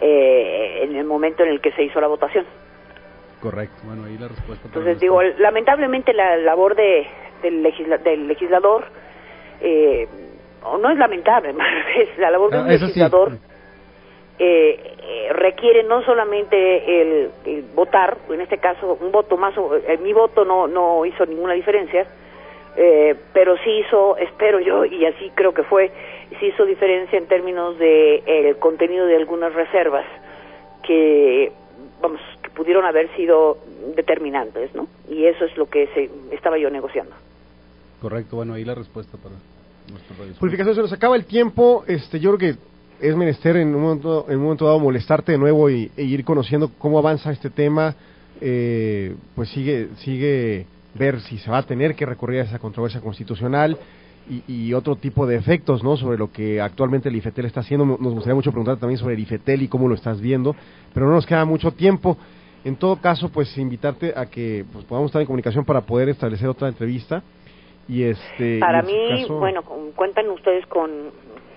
eh, en el momento en el que se hizo la votación. Correcto, bueno, ahí la respuesta. Entonces digo, lamentablemente la labor de, del, del legislador, eh, no es lamentable, <laughs> es la labor de ah, un legislador eh, eh, requiere no solamente el, votar, en este caso un voto más, eh, mi voto no, no hizo ninguna diferencia, eh, pero sí hizo, espero yo, y así creo que fue, sí hizo diferencia en términos de el contenido de algunas reservas que, vamos, que pudieron haber sido determinantes, ¿no? Y eso es lo que se, estaba yo negociando. Correcto, bueno, ahí la respuesta para nuestro Purificación, se nos acaba el tiempo, este, yo creo que es menester en un momento, en un momento dado molestarte de nuevo y, e ir conociendo cómo avanza este tema, eh, pues sigue, sigue ver si se va a tener que recurrir a esa controversia constitucional y, otro tipo de efectos ¿no? sobre lo que actualmente el IFETEL está haciendo. Nos gustaría mucho preguntar también sobre el IFETEL y cómo lo estás viendo, pero no nos queda mucho tiempo. En todo caso, pues invitarte a que pues, podamos estar en comunicación para poder establecer otra entrevista. Y este, para mí, bueno, cuentan ustedes con,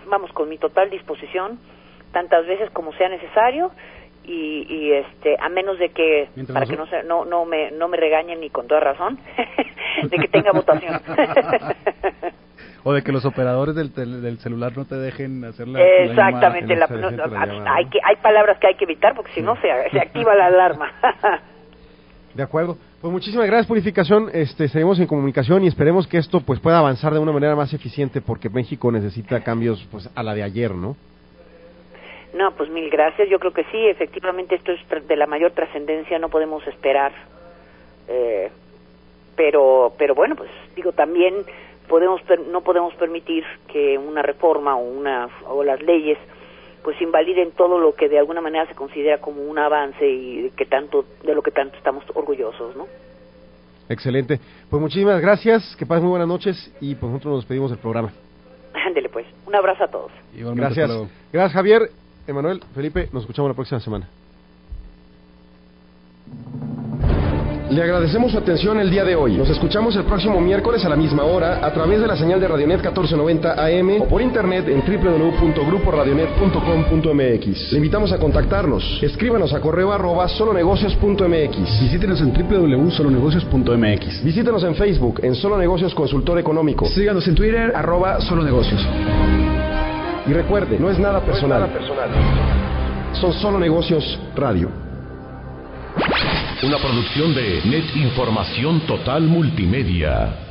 vamos, con mi total disposición, tantas veces como sea necesario y, y este a menos de que para que no, se, no no me no me regañen ni con toda razón <laughs> de que tenga votación <laughs> o de que los operadores del, del celular no te dejen hacer la exactamente la hay que hay palabras que hay que evitar porque si no se, se activa la alarma. <laughs> De acuerdo. Pues muchísimas gracias Purificación. Este seguimos en comunicación y esperemos que esto pues pueda avanzar de una manera más eficiente porque México necesita cambios pues a la de ayer no no, pues mil gracias. Yo creo que sí, efectivamente esto es de la mayor trascendencia, no podemos esperar. Eh, pero, pero bueno, pues digo también podemos no podemos permitir que una reforma o una o las leyes pues invaliden todo lo que de alguna manera se considera como un avance y que tanto de lo que tanto estamos orgullosos, ¿no? Excelente. Pues muchísimas gracias, que pasen muy buenas noches y pues nosotros nos despedimos del programa. Ándele pues. Un abrazo a todos. gracias. Gracias Javier. Emanuel, Felipe, nos escuchamos la próxima semana. Le agradecemos su atención el día de hoy. Nos escuchamos el próximo miércoles a la misma hora a través de la señal de Radionet 1490 AM o por internet en www.gruporadionet.com.mx. Le invitamos a contactarnos. Escríbanos a correo arroba solonegocios.mx. Visítenos en www.solonegocios.mx. Visítenos en Facebook en Solo Negocios Consultor Económico. Síganos en Twitter, arroba solonegocios. Y recuerde, no es nada personal. Nada personal. Son Solo Negocios Radio. Una producción de Net Información Total Multimedia.